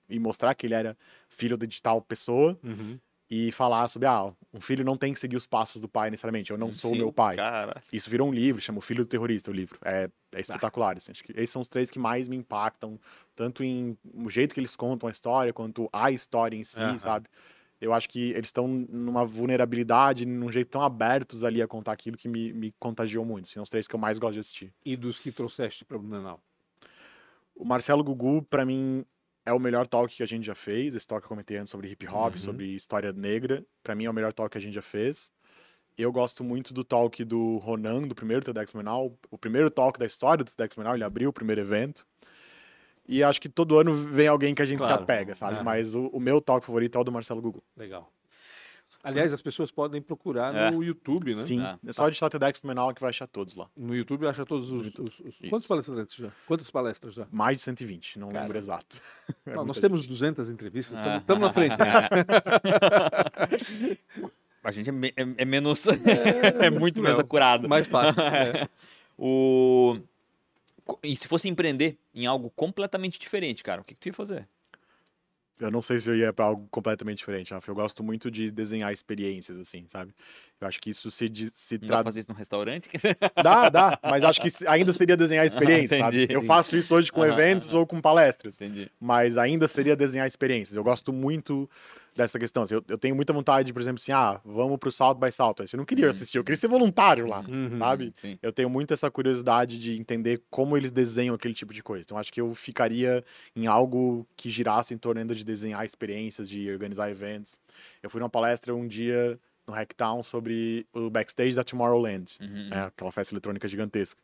e, e mostrar que ele era filho de tal pessoa Uhum. e falar sobre ah, um filho não tem que seguir os passos do pai necessariamente, eu não sou o enfim, meu pai. Cara. Isso virou um livro, chama O Filho do Terrorista, o livro. É, é espetacular. assim, acho que esses são os três que mais me impactam, tanto em o jeito que eles contam a história, quanto a história em si, sabe? Eu acho que eles estão numa vulnerabilidade, num jeito tão abertos ali a contar aquilo que me, me contagiou muito. São os três que eu mais gosto de assistir. E dos que trouxeste para Blumenau? O Marcelo Gugu, pra mim, é o melhor talk que a gente já fez. Esse talk que eu comentei antes sobre hip hop, Uhum. sobre história negra. Pra mim é o melhor talk que a gente já fez. Eu gosto muito do talk do Ronan, do primeiro TEDx Menal. O primeiro talk da história do TEDx Menal, ele abriu o primeiro evento. E acho que todo ano vem alguém que a gente Claro. se apega, sabe? Aham. Mas o, o meu talk favorito é o do Marcelo Gugu. Legal. Aliás, as pessoas podem procurar É. no YouTube, né? Sim, Ah, é só digitar TEDx Menal que vai achar todos lá. No YouTube acha todos os. YouTube. os- os-. Quantos palestrantes já? Quantas palestras já? Mais de 120, não Caramba. lembro exato. É Não, nós muita temos gente. 200 entrevistas, Ah. estamos na frente. né? A gente é, me- é- é menos. É, muito menos acurado. Mais fácil. é. O... E se fosse empreender em algo completamente diferente, cara, o que, que tu ia fazer? Eu não sei se eu ia pra algo completamente diferente, Rafa. Eu gosto muito de desenhar experiências, assim, sabe? Eu acho que isso se, se dá pra fazer isso no restaurante? Dá, dá, mas acho que ainda seria desenhar experiências, sabe? entendi. Eu faço isso hoje com Aham, eventos ou com palestras, Entendi. mas ainda seria desenhar experiências. Eu gosto muito dessa questão. assim, eu, eu tenho muita vontade, por exemplo, assim, ah, vamos pro Salto by Salto. Eu não queria assistir, eu queria ser voluntário lá, Uhum. sabe? Sim. Eu tenho muito essa curiosidade de entender como eles desenham aquele tipo de coisa. Então, acho que eu ficaria em algo que girasse em torno ainda de desenhar experiências, de organizar eventos. Eu fui numa palestra um dia no Hacktown sobre o backstage da Tomorrowland, Uhum. né, aquela festa eletrônica gigantesca.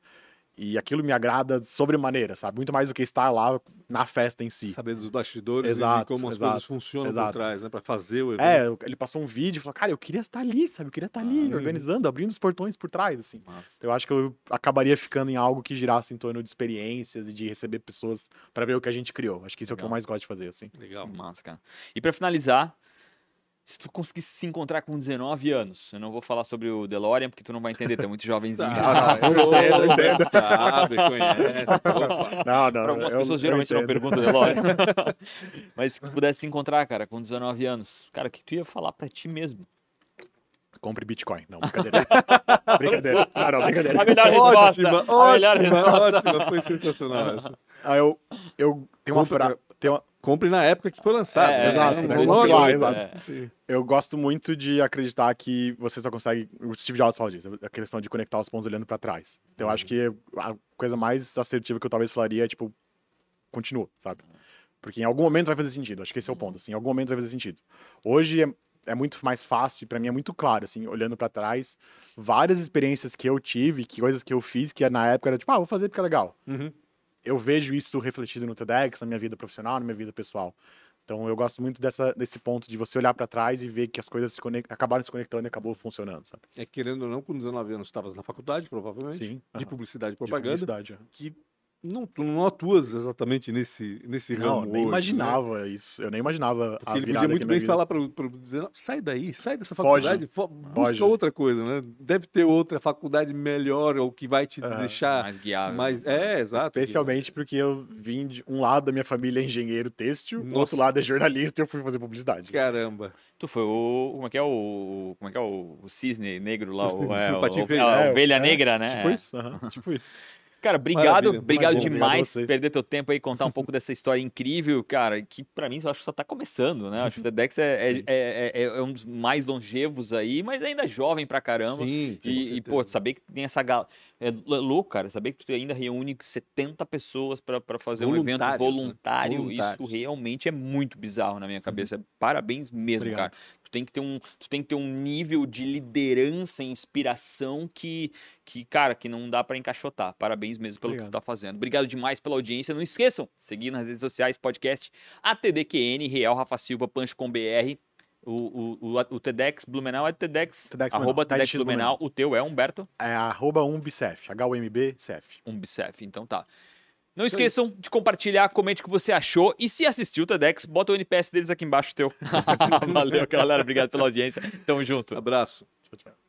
E aquilo me agrada sobremaneira, sabe? Muito mais do que estar lá na festa em si. Saber dos bastidores e de Exato, como as exato, coisas funcionam por exato. trás, né? Para fazer o evento. É, ele passou um vídeo e falou, cara, eu queria estar ali, sabe? Eu queria estar ali, Ah, organizando, abrindo os portões por trás, assim. Massa. Eu acho que eu acabaria ficando em algo que girasse em torno de experiências e de receber pessoas para ver o que a gente criou. Acho que isso é o que eu Legal. mais gosto de fazer, assim. Legal. Massa, cara. E pra finalizar, se tu conseguisse se encontrar com 19 anos, eu não vou falar sobre o DeLorean, porque tu não vai entender, tu é muito jovenzinho. Ah, não, eu entendo, eu entendo. Sabe, conhece. Opa. Não, não. Pra algumas eu- pessoas eu geralmente não entendo. perguntam o DeLorean. Mas se tu pudesse se encontrar, cara, com 19 anos, cara, o que tu ia falar pra ti mesmo? Compre Bitcoin. Não, brincadeira. brincadeira. Não, não, brincadeira. A melhor resposta. Ótima, A melhor ótima, resposta. ótima. Foi sensacional essa. Ah, eu, eu tenho uma Compre- frase. Tem uma, Compre na época que foi lançado. É, né? exato, Não né? exato. É. Sim. Eu gosto muito de acreditar que você só consegue. O Steve Jobs fala disso, a questão de conectar os pontos olhando para trás. Então eu acho que a coisa mais assertiva que eu talvez falaria é, tipo, continua, sabe? Porque em algum momento vai fazer sentido. Acho que esse é o ponto. Assim, em algum momento vai fazer sentido. Hoje é, é muito mais fácil, para mim é muito claro, assim, olhando para trás, várias experiências que eu tive, que coisas que eu fiz, que na época era tipo, ah, vou fazer porque é legal. Uhum. Eu vejo isso refletido no TEDx, na minha vida profissional, na minha vida pessoal. Então eu gosto muito dessa, desse ponto de você olhar para trás e ver que as coisas se conect... acabaram se conectando e acabou funcionando, sabe? É querendo ou não, com 19 anos estavas na faculdade, provavelmente, Sim. de publicidade e De propaganda, publicidade, aham. que Não, tu não atuas exatamente nesse, nesse Não, ramo. nem hoje, né? imaginava isso. Eu nem imaginava a Porque ele virada podia muito a bem falar para dizer, "Não, sai daí, sai dessa Foge. faculdade, fo- busca Foge. outra coisa, né? Deve ter outra faculdade melhor ou que vai te Aham. deixar Mais guiável. mais. É, exato. Especialmente porque eu vim de um lado da minha família é engenheiro têxtil, o Nossa. outro lado é jornalista e eu fui fazer publicidade. Caramba. Tu foi o. Como é que é o. Como é que é o, o cisne negro lá? O, é, O o, a É, ovelha é, negra, né? Tipo É. isso, aham, tipo isso. Cara, obrigado, Maravilha, obrigado imagina, demais vocês. perder teu tempo aí, contar um pouco dessa história incrível, cara, que pra mim eu acho que só tá começando, né? Acho que o TEDx é, é, é, é- é um dos mais longevos aí, mas ainda jovem pra caramba. Sim, E, e, pô, saber que tem essa galera. É louco, cara. Saber que tu ainda reúne 70 pessoas pra pra fazer um evento né? voluntário. Isso realmente é muito bizarro na minha cabeça. Parabéns mesmo, Obrigado. cara. Tu tem que ter um, tu tem que ter um nível de liderança e inspiração que, que cara, que não dá pra encaixotar. Parabéns mesmo pelo que tu Obrigado. tá fazendo. Obrigado demais pela audiência. Não esqueçam, seguir nas redes sociais, podcast ATDQN, Real Rafa Silva, Punch com BR. O, o, o, o TEDx Blumenau é TEDx, TEDx arroba Blumenau, TEDx TEDx Blumenau. O teu é Humberto É arroba umbcef, H-U-M-B-C-F. Umbicef. Então tá. Não Isso aí. esqueçam de compartilhar, comente o que você achou. E se assistiu o TEDx, bota o NPS deles aqui embaixo teu. Valeu, galera. Obrigado pela audiência. Tamo junto. Abraço. Tchau, tchau.